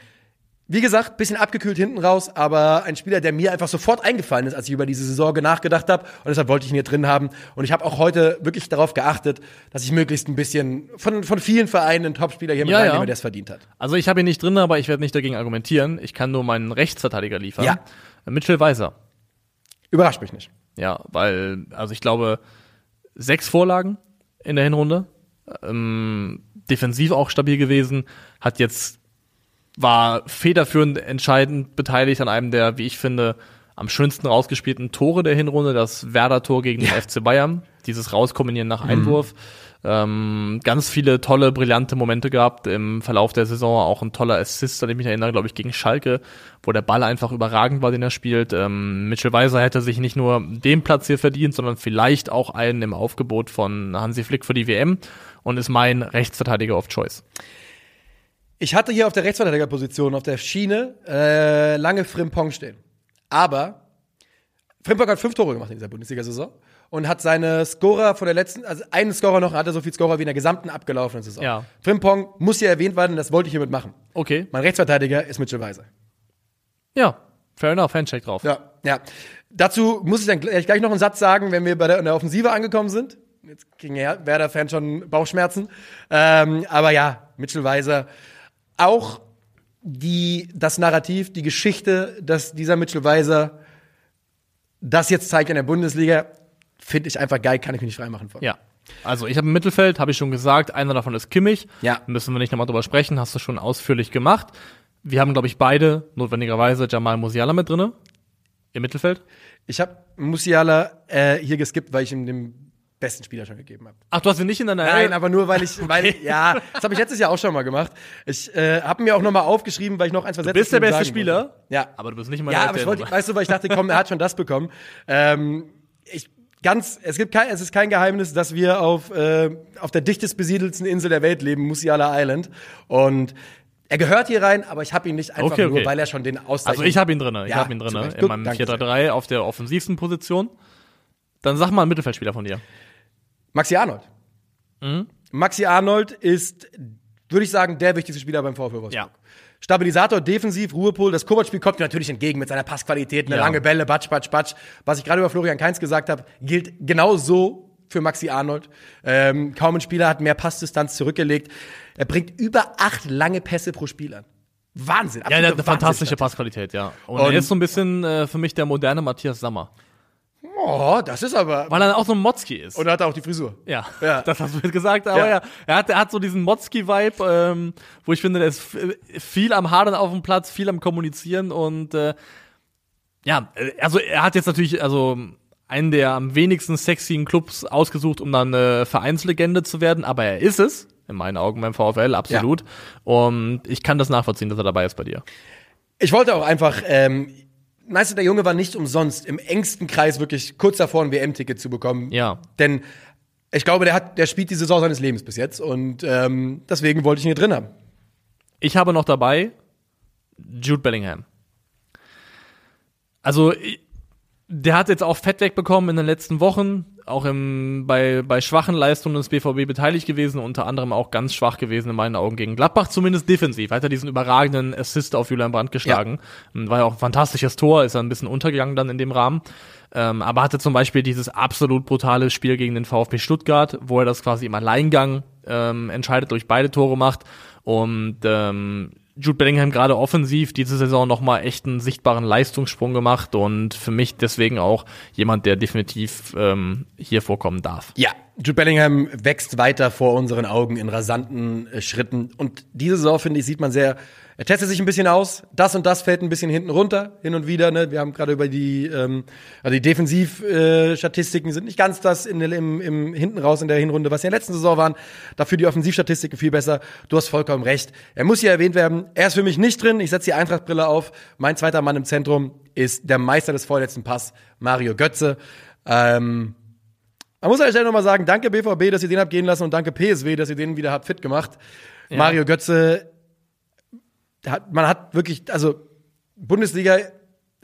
wie gesagt, bisschen abgekühlt hinten raus, aber ein Spieler, der mir einfach sofort eingefallen ist, als ich über diese Saison nachgedacht habe. Und deshalb wollte ich ihn hier drin haben. Und ich habe auch heute wirklich darauf geachtet, dass ich möglichst ein bisschen von, von vielen Vereinen einen Topspieler hier mit Ja, ja. reinnehme, der es verdient hat. Also ich habe ihn nicht drin, aber ich werde nicht dagegen argumentieren. Ich kann nur meinen Rechtsverteidiger liefern. Ja. Mitchell Weiser. Überrascht mich nicht. Ja, weil, also ich glaube, sechs Vorlagen in der Hinrunde. Ähm, defensiv auch stabil gewesen. Hat jetzt, war federführend entscheidend beteiligt an einem der, wie ich finde, am schönsten rausgespielten Tore der Hinrunde, das Werder-Tor gegen den FC Bayern. Dieses Rauskombinieren nach Einwurf. Ähm, ganz viele tolle, brillante Momente gehabt im Verlauf der Saison. Auch ein toller Assist, an den ich mich erinnere, glaube ich, gegen Schalke, wo der Ball einfach überragend war, den er spielt. Ähm, Mitchell Weiser hätte sich nicht nur den Platz hier verdient, sondern vielleicht auch einen im Aufgebot von Hansi Flick für die WM und ist mein Rechtsverteidiger of Choice. Ich hatte hier auf der Rechtsverteidigerposition, auf der Schiene, äh, lange Frimpong stehen. Aber Frimpong hat fünf Tore gemacht in dieser Bundesliga-Saison und hat seine Scorer von der letzten, also einen Scorer noch, hatte so viel Scorer wie in der gesamten abgelaufenen Saison. Ja. Frimpong muss hier erwähnt werden, das wollte ich hiermit machen. Okay. Mein Rechtsverteidiger ist Mitchell Weiser. Ja, fair enough, Handcheck drauf. Ja, ja. Dazu muss ich dann gleich noch einen Satz sagen, wenn wir bei der, in der Offensive angekommen sind. Jetzt kriegen ja Werder-Fans schon Bauchschmerzen. Ähm, aber ja, Mitchell Weiser. Auch die, das Narrativ, die Geschichte, dass dieser Mitchell Weiser das jetzt zeigt in der Bundesliga, finde ich einfach geil, kann ich mich nicht freimachen von. Ja. Also ich habe im Mittelfeld, habe ich schon gesagt, einer davon ist Kimmich. Ja. Müssen wir nicht nochmal drüber sprechen, hast du schon ausführlich gemacht. Wir haben, glaube ich, beide notwendigerweise Jamal Musiala mit drinne im Mittelfeld. Ich habe Musiala äh, hier geskippt, weil ich ihm den besten Spieler schon gegeben habe. Ach, du hast ihn nicht in deiner Nein, aber nur weil ich, weil ja, das habe ich letztes Jahr auch schon mal gemacht. Ich äh, habe mir auch noch mal aufgeschrieben, weil ich noch ein, zwei Sätze bist der beste Spieler, wollte. Ja, aber du bist nicht meiner ja, aber ich wollte, weißt du, weil ich dachte, komm, er hat schon das bekommen. Ähm, ich ganz, es gibt kein, es ist kein Geheimnis, dass wir auf äh, auf der dichtest besiedelsten Insel der Welt leben, Musiala Island, und er gehört hier rein, aber ich habe ihn nicht einfach Okay, okay. nur, weil er schon den Auszeichnung. Also ich habe ihn drinne, ich Ja, habe ihn drinne in meinem danke 4-3-3 auf der offensivsten Position. Dann sag mal einen Mittelfeldspieler von dir. Maxi Arnold. Mhm. Maxi Arnold ist, würde ich sagen, der wichtigste Spieler beim VfL Wolfsburg. Ja. Stabilisator, defensiv, Ruhepol. Das Kovac-Spiel kommt ihm natürlich entgegen mit seiner Passqualität, eine Ja. lange Bälle, batsch, batsch, batsch. Was ich gerade über Florian Kainz gesagt habe, gilt genau so für Maxi Arnold. Ähm, kaum ein Spieler hat mehr Passdistanz zurückgelegt. Er bringt über acht lange Pässe pro Spiel an. Wahnsinn. Ja, der hat eine fantastische. Passqualität, ja. Und, Und- er ist so ein bisschen äh, für mich der moderne Matthias Sammer. Oh, das ist aber. Weil er auch so ein Motzki ist. Und er hat auch die Frisur. Ja, Ja. das hast du jetzt gesagt, aber Ja. ja, er, hat, er hat so diesen Motzki-Vibe, ähm, wo ich finde, der ist viel am Hadern auf dem Platz, viel am Kommunizieren und äh, ja, äh, also er hat jetzt natürlich also einen der am wenigsten sexyen Clubs ausgesucht, um dann eine Vereinslegende zu werden, aber er ist es, in meinen Augen beim VfL, absolut. Und ich kann das nachvollziehen, dass er dabei ist bei dir. Ich wollte auch einfach, ähm, Meister der Junge war nicht umsonst im engsten Kreis wirklich kurz davor, ein WM-Ticket zu bekommen. Ja. Denn ich glaube, der hat, der spielt die Saison seines Lebens bis jetzt und ähm, deswegen wollte ich ihn hier drin haben. Ich habe noch dabei Jude Bellingham. Also, der hat jetzt auch Fett wegbekommen in den letzten Wochen, auch im, bei, bei schwachen Leistungen des BVB beteiligt gewesen, unter anderem auch ganz schwach gewesen in meinen Augen gegen Gladbach, zumindest defensiv. Hat er diesen überragenden Assist auf Julian Brandt geschlagen. War ja auch ein fantastisches Tor, ist er ein bisschen untergegangen dann in dem Rahmen. Ähm, aber hatte zum Beispiel dieses absolut brutale Spiel gegen den VfB Stuttgart, wo er das quasi im Alleingang ähm, entscheidet, durch beide Tore macht. Und ähm, Jude Bellingham gerade offensiv diese Saison nochmal echt einen sichtbaren Leistungssprung gemacht und für mich deswegen auch jemand, der definitiv ähm, hier vorkommen darf. Ja, Jude Bellingham wächst weiter vor unseren Augen in rasanten äh, Schritten. Und diese Saison, finde ich, sieht man sehr, er testet sich ein bisschen aus. Das und das fällt ein bisschen hinten runter, hin und wieder. Ne? Wir haben gerade über die, ähm, also die Defensivstatistiken sind nicht ganz das in, im, im hinten raus in der Hinrunde, was ja in der letzten Saison waren. Dafür die Offensivstatistiken viel besser. Du hast vollkommen recht. Er muss hier erwähnt werden. Er ist für mich nicht drin. Ich setze die Eintrachtbrille auf. Mein zweiter Mann im Zentrum ist der Meister des vorletzten Pass, Mario Götze. Ähm, man muss an der Stelle nochmal sagen, danke BVB, dass ihr den habt gehen lassen und danke PSW, dass ihr den wieder habt fit gemacht. Ja. Mario Götze, hat, man hat wirklich, also Bundesliga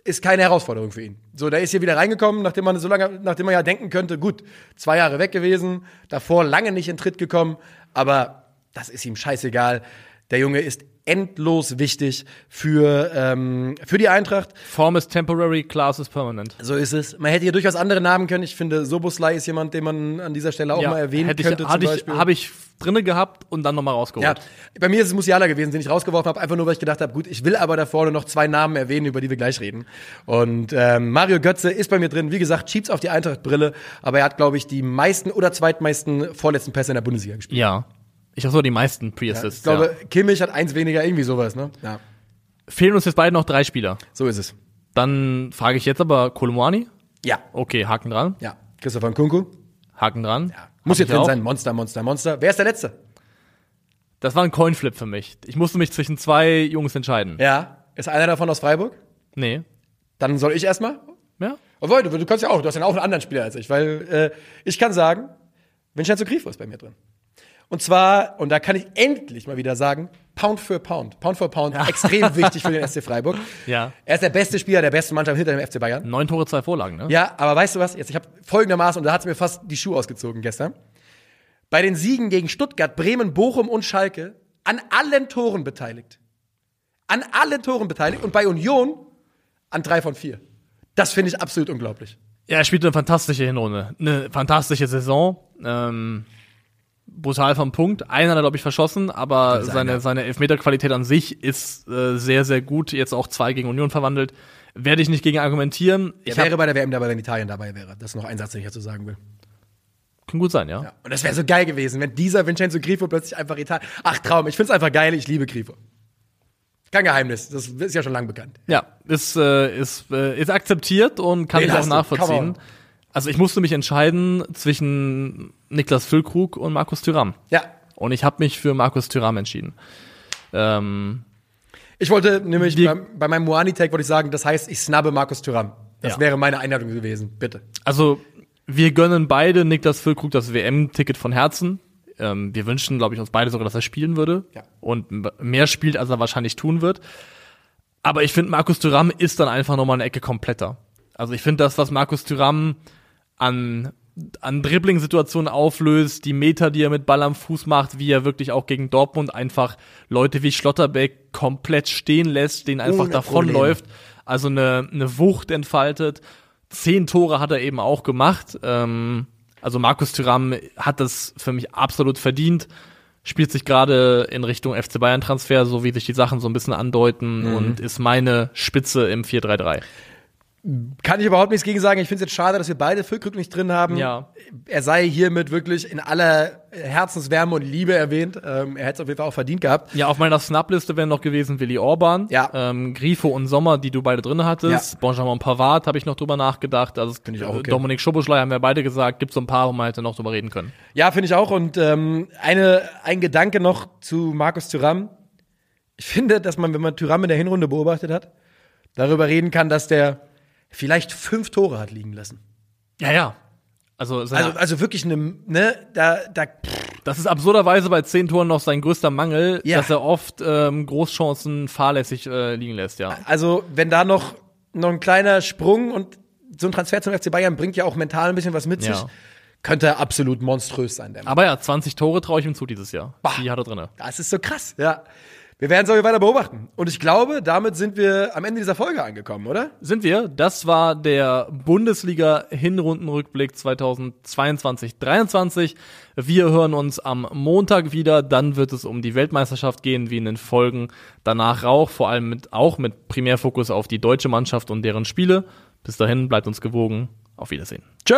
ist keine Herausforderung für ihn. So, der ist hier wieder reingekommen, nachdem man so lange, nachdem man ja denken könnte, gut, zwei Jahre weg gewesen, davor lange nicht in Tritt gekommen, aber das ist ihm scheißegal. Der Junge ist endlos wichtig für, ähm, für die Eintracht. Form is temporary, class is permanent. So ist es. Man hätte hier durchaus andere Namen können. Ich finde, Soboslai ist jemand, den man an dieser Stelle auch ja, mal erwähnen hätte könnte. Ich, Beispiel. Ich, habe ich drinne gehabt und dann nochmal rausgeholt. Ja, bei mir ist es Musiala gewesen, den ich rausgeworfen habe, einfach nur, weil ich gedacht habe, gut, ich will aber da vorne noch zwei Namen erwähnen, über die wir gleich reden. Und ähm, Mario Götze ist bei mir drin. Wie gesagt, schiebt auf die Eintracht-Brille, aber er hat, glaube ich, die meisten oder zweitmeisten vorletzten Pässe in der Bundesliga gespielt. Ja, ich habe so die meisten Pre-Assists. Ja, ich glaube, ja. Kimmich hat eins weniger, irgendwie sowas, ne? Ja. Fehlen uns jetzt beide noch drei Spieler. So ist es. Dann frage ich jetzt aber Kolumani. Ja. Okay, Haken dran. Ja. Christopher Nkunku. Haken dran. Ja. Muss jetzt drin sein. Monster, Monster, Monster. Wer ist der Letzte? Das war ein Coinflip für mich. Ich musste mich zwischen zwei Jungs entscheiden. Ja. Ist einer davon aus Freiburg? Nee. Dann soll ich erstmal? Ja. Obwohl, du, du kannst ja auch, du hast ja auch einen anderen Spieler als ich, weil äh, ich kann sagen, Vincenzo Grifo ist bei mir drin. Und zwar, und da kann ich endlich mal wieder sagen, Pound für Pound. Pound für Pound, ja. extrem wichtig für den SC Freiburg. Ja. Er ist der beste Spieler der besten Mannschaft hinter dem FC Bayern. Neun Tore, zwei Vorlagen, ne? Ja, aber weißt du was? Jetzt, ich habe folgendermaßen, und da hat es mir fast die Schuhe ausgezogen gestern. Bei den Siegen gegen Stuttgart, Bremen, Bochum und Schalke an allen Toren beteiligt. An allen Toren beteiligt und bei Union an drei von vier. Das finde ich absolut unglaublich. Ja, er spielt eine fantastische Hinrunde. Eine fantastische Saison. Ähm brutal vom Punkt. Einen hat er, glaube ich, verschossen, aber seine, seine Elfmeterqualität an sich ist äh, sehr, sehr gut. Jetzt auch zwei gegen Union verwandelt. Werde ich nicht gegen argumentieren. Er ich wäre bei der WM dabei, wenn Italien dabei wäre. Das ist noch ein Satz, den ich dazu sagen will. Kann gut sein, ja. ja. Und das wäre so geil gewesen, wenn dieser Vincenzo Grifo plötzlich einfach Italien. Ach, Traum, ich find's einfach geil, ich liebe Grifo. Kein Geheimnis, das ist ja schon lang bekannt. Ja, ist, äh, ist, äh, ist akzeptiert und kann Den ich auch nachvollziehen. Also ich musste mich entscheiden zwischen Niklas Füllkrug und Markus Thüram. Ja. Und ich habe mich für Markus Thüram entschieden. Ähm, ich wollte nämlich bei, bei, meinem Moani-Tag wollte ich sagen, das heißt, ich snabbe Markus Thüram. Das ja. wäre meine Einladung gewesen, bitte. Also wir gönnen beide Niklas Füllkrug das WM-Ticket von Herzen. Ähm, wir wünschen, glaube ich, uns beide sogar, dass er spielen würde ja. und mehr spielt, als er wahrscheinlich tun wird. Aber ich finde, Markus Thüram ist dann einfach nochmal eine Ecke kompletter. Also ich finde das, was Markus Thüram an an Dribbling-Situationen auflöst, die Meter, die er mit Ball am Fuß macht, wie er wirklich auch gegen Dortmund einfach Leute wie Schlotterbeck komplett stehen lässt, den einfach davonläuft, also eine, eine Wucht entfaltet. Zehn Tore hat er eben auch gemacht. Ähm, also Markus Thüram hat das für mich absolut verdient. Spielt sich gerade in Richtung FC Bayern Transfer, so wie sich die Sachen so ein bisschen andeuten mhm. und ist meine Spitze im 4-3-3. Kann ich überhaupt nichts gegen sagen. Ich finde es jetzt schade, dass wir beide Füllkrug nicht drin haben. Ja. Er sei hiermit wirklich in aller Herzenswärme und Liebe erwähnt. Ähm, er hätte es auf jeden Fall auch verdient gehabt. Ja, auf meiner Snap-Liste wären noch gewesen Willi Orban, ja. ähm, Grifo und Sommer, die du beide drin hattest. Ja. Benjamin Pavard habe ich noch drüber nachgedacht. Also finde ich auch okay. Dominik Schoboschlei haben wir beide gesagt. Gibt so ein paar, wo man hätte noch drüber reden können. Ja, finde ich auch. Und ähm, eine, ein Gedanke noch zu Markus Thüram. Ich finde, dass man, wenn man Thüram in der Hinrunde beobachtet hat, darüber reden kann, dass der vielleicht fünf Tore hat liegen lassen. Ja, ja. Also, also, also wirklich eine, ne, da, da. Das ist absurderweise bei zehn Toren noch sein größter Mangel, ja. dass er oft ähm, Großchancen fahrlässig äh, liegen lässt, ja. Also, wenn da noch, noch ein kleiner Sprung und so ein Transfer zum FC Bayern bringt ja auch mental ein bisschen was mit ja. sich, könnte absolut monströs sein. Aber ja, 20 Tore traue ich ihm zu dieses Jahr. Bah, Die hat er drin. Das ist so krass, ja. Wir werden es aber weiter beobachten. Und ich glaube, damit sind wir am Ende dieser Folge angekommen, oder? Sind wir. Das war der Bundesliga-Hinrundenrückblick 2022-23. Wir hören uns am Montag wieder. Dann wird es um die Weltmeisterschaft gehen, wie in den Folgen danach auch. Vor allem mit, auch mit Primärfokus auf die deutsche Mannschaft und deren Spiele. Bis dahin, bleibt uns gewogen. Auf Wiedersehen. Tschö.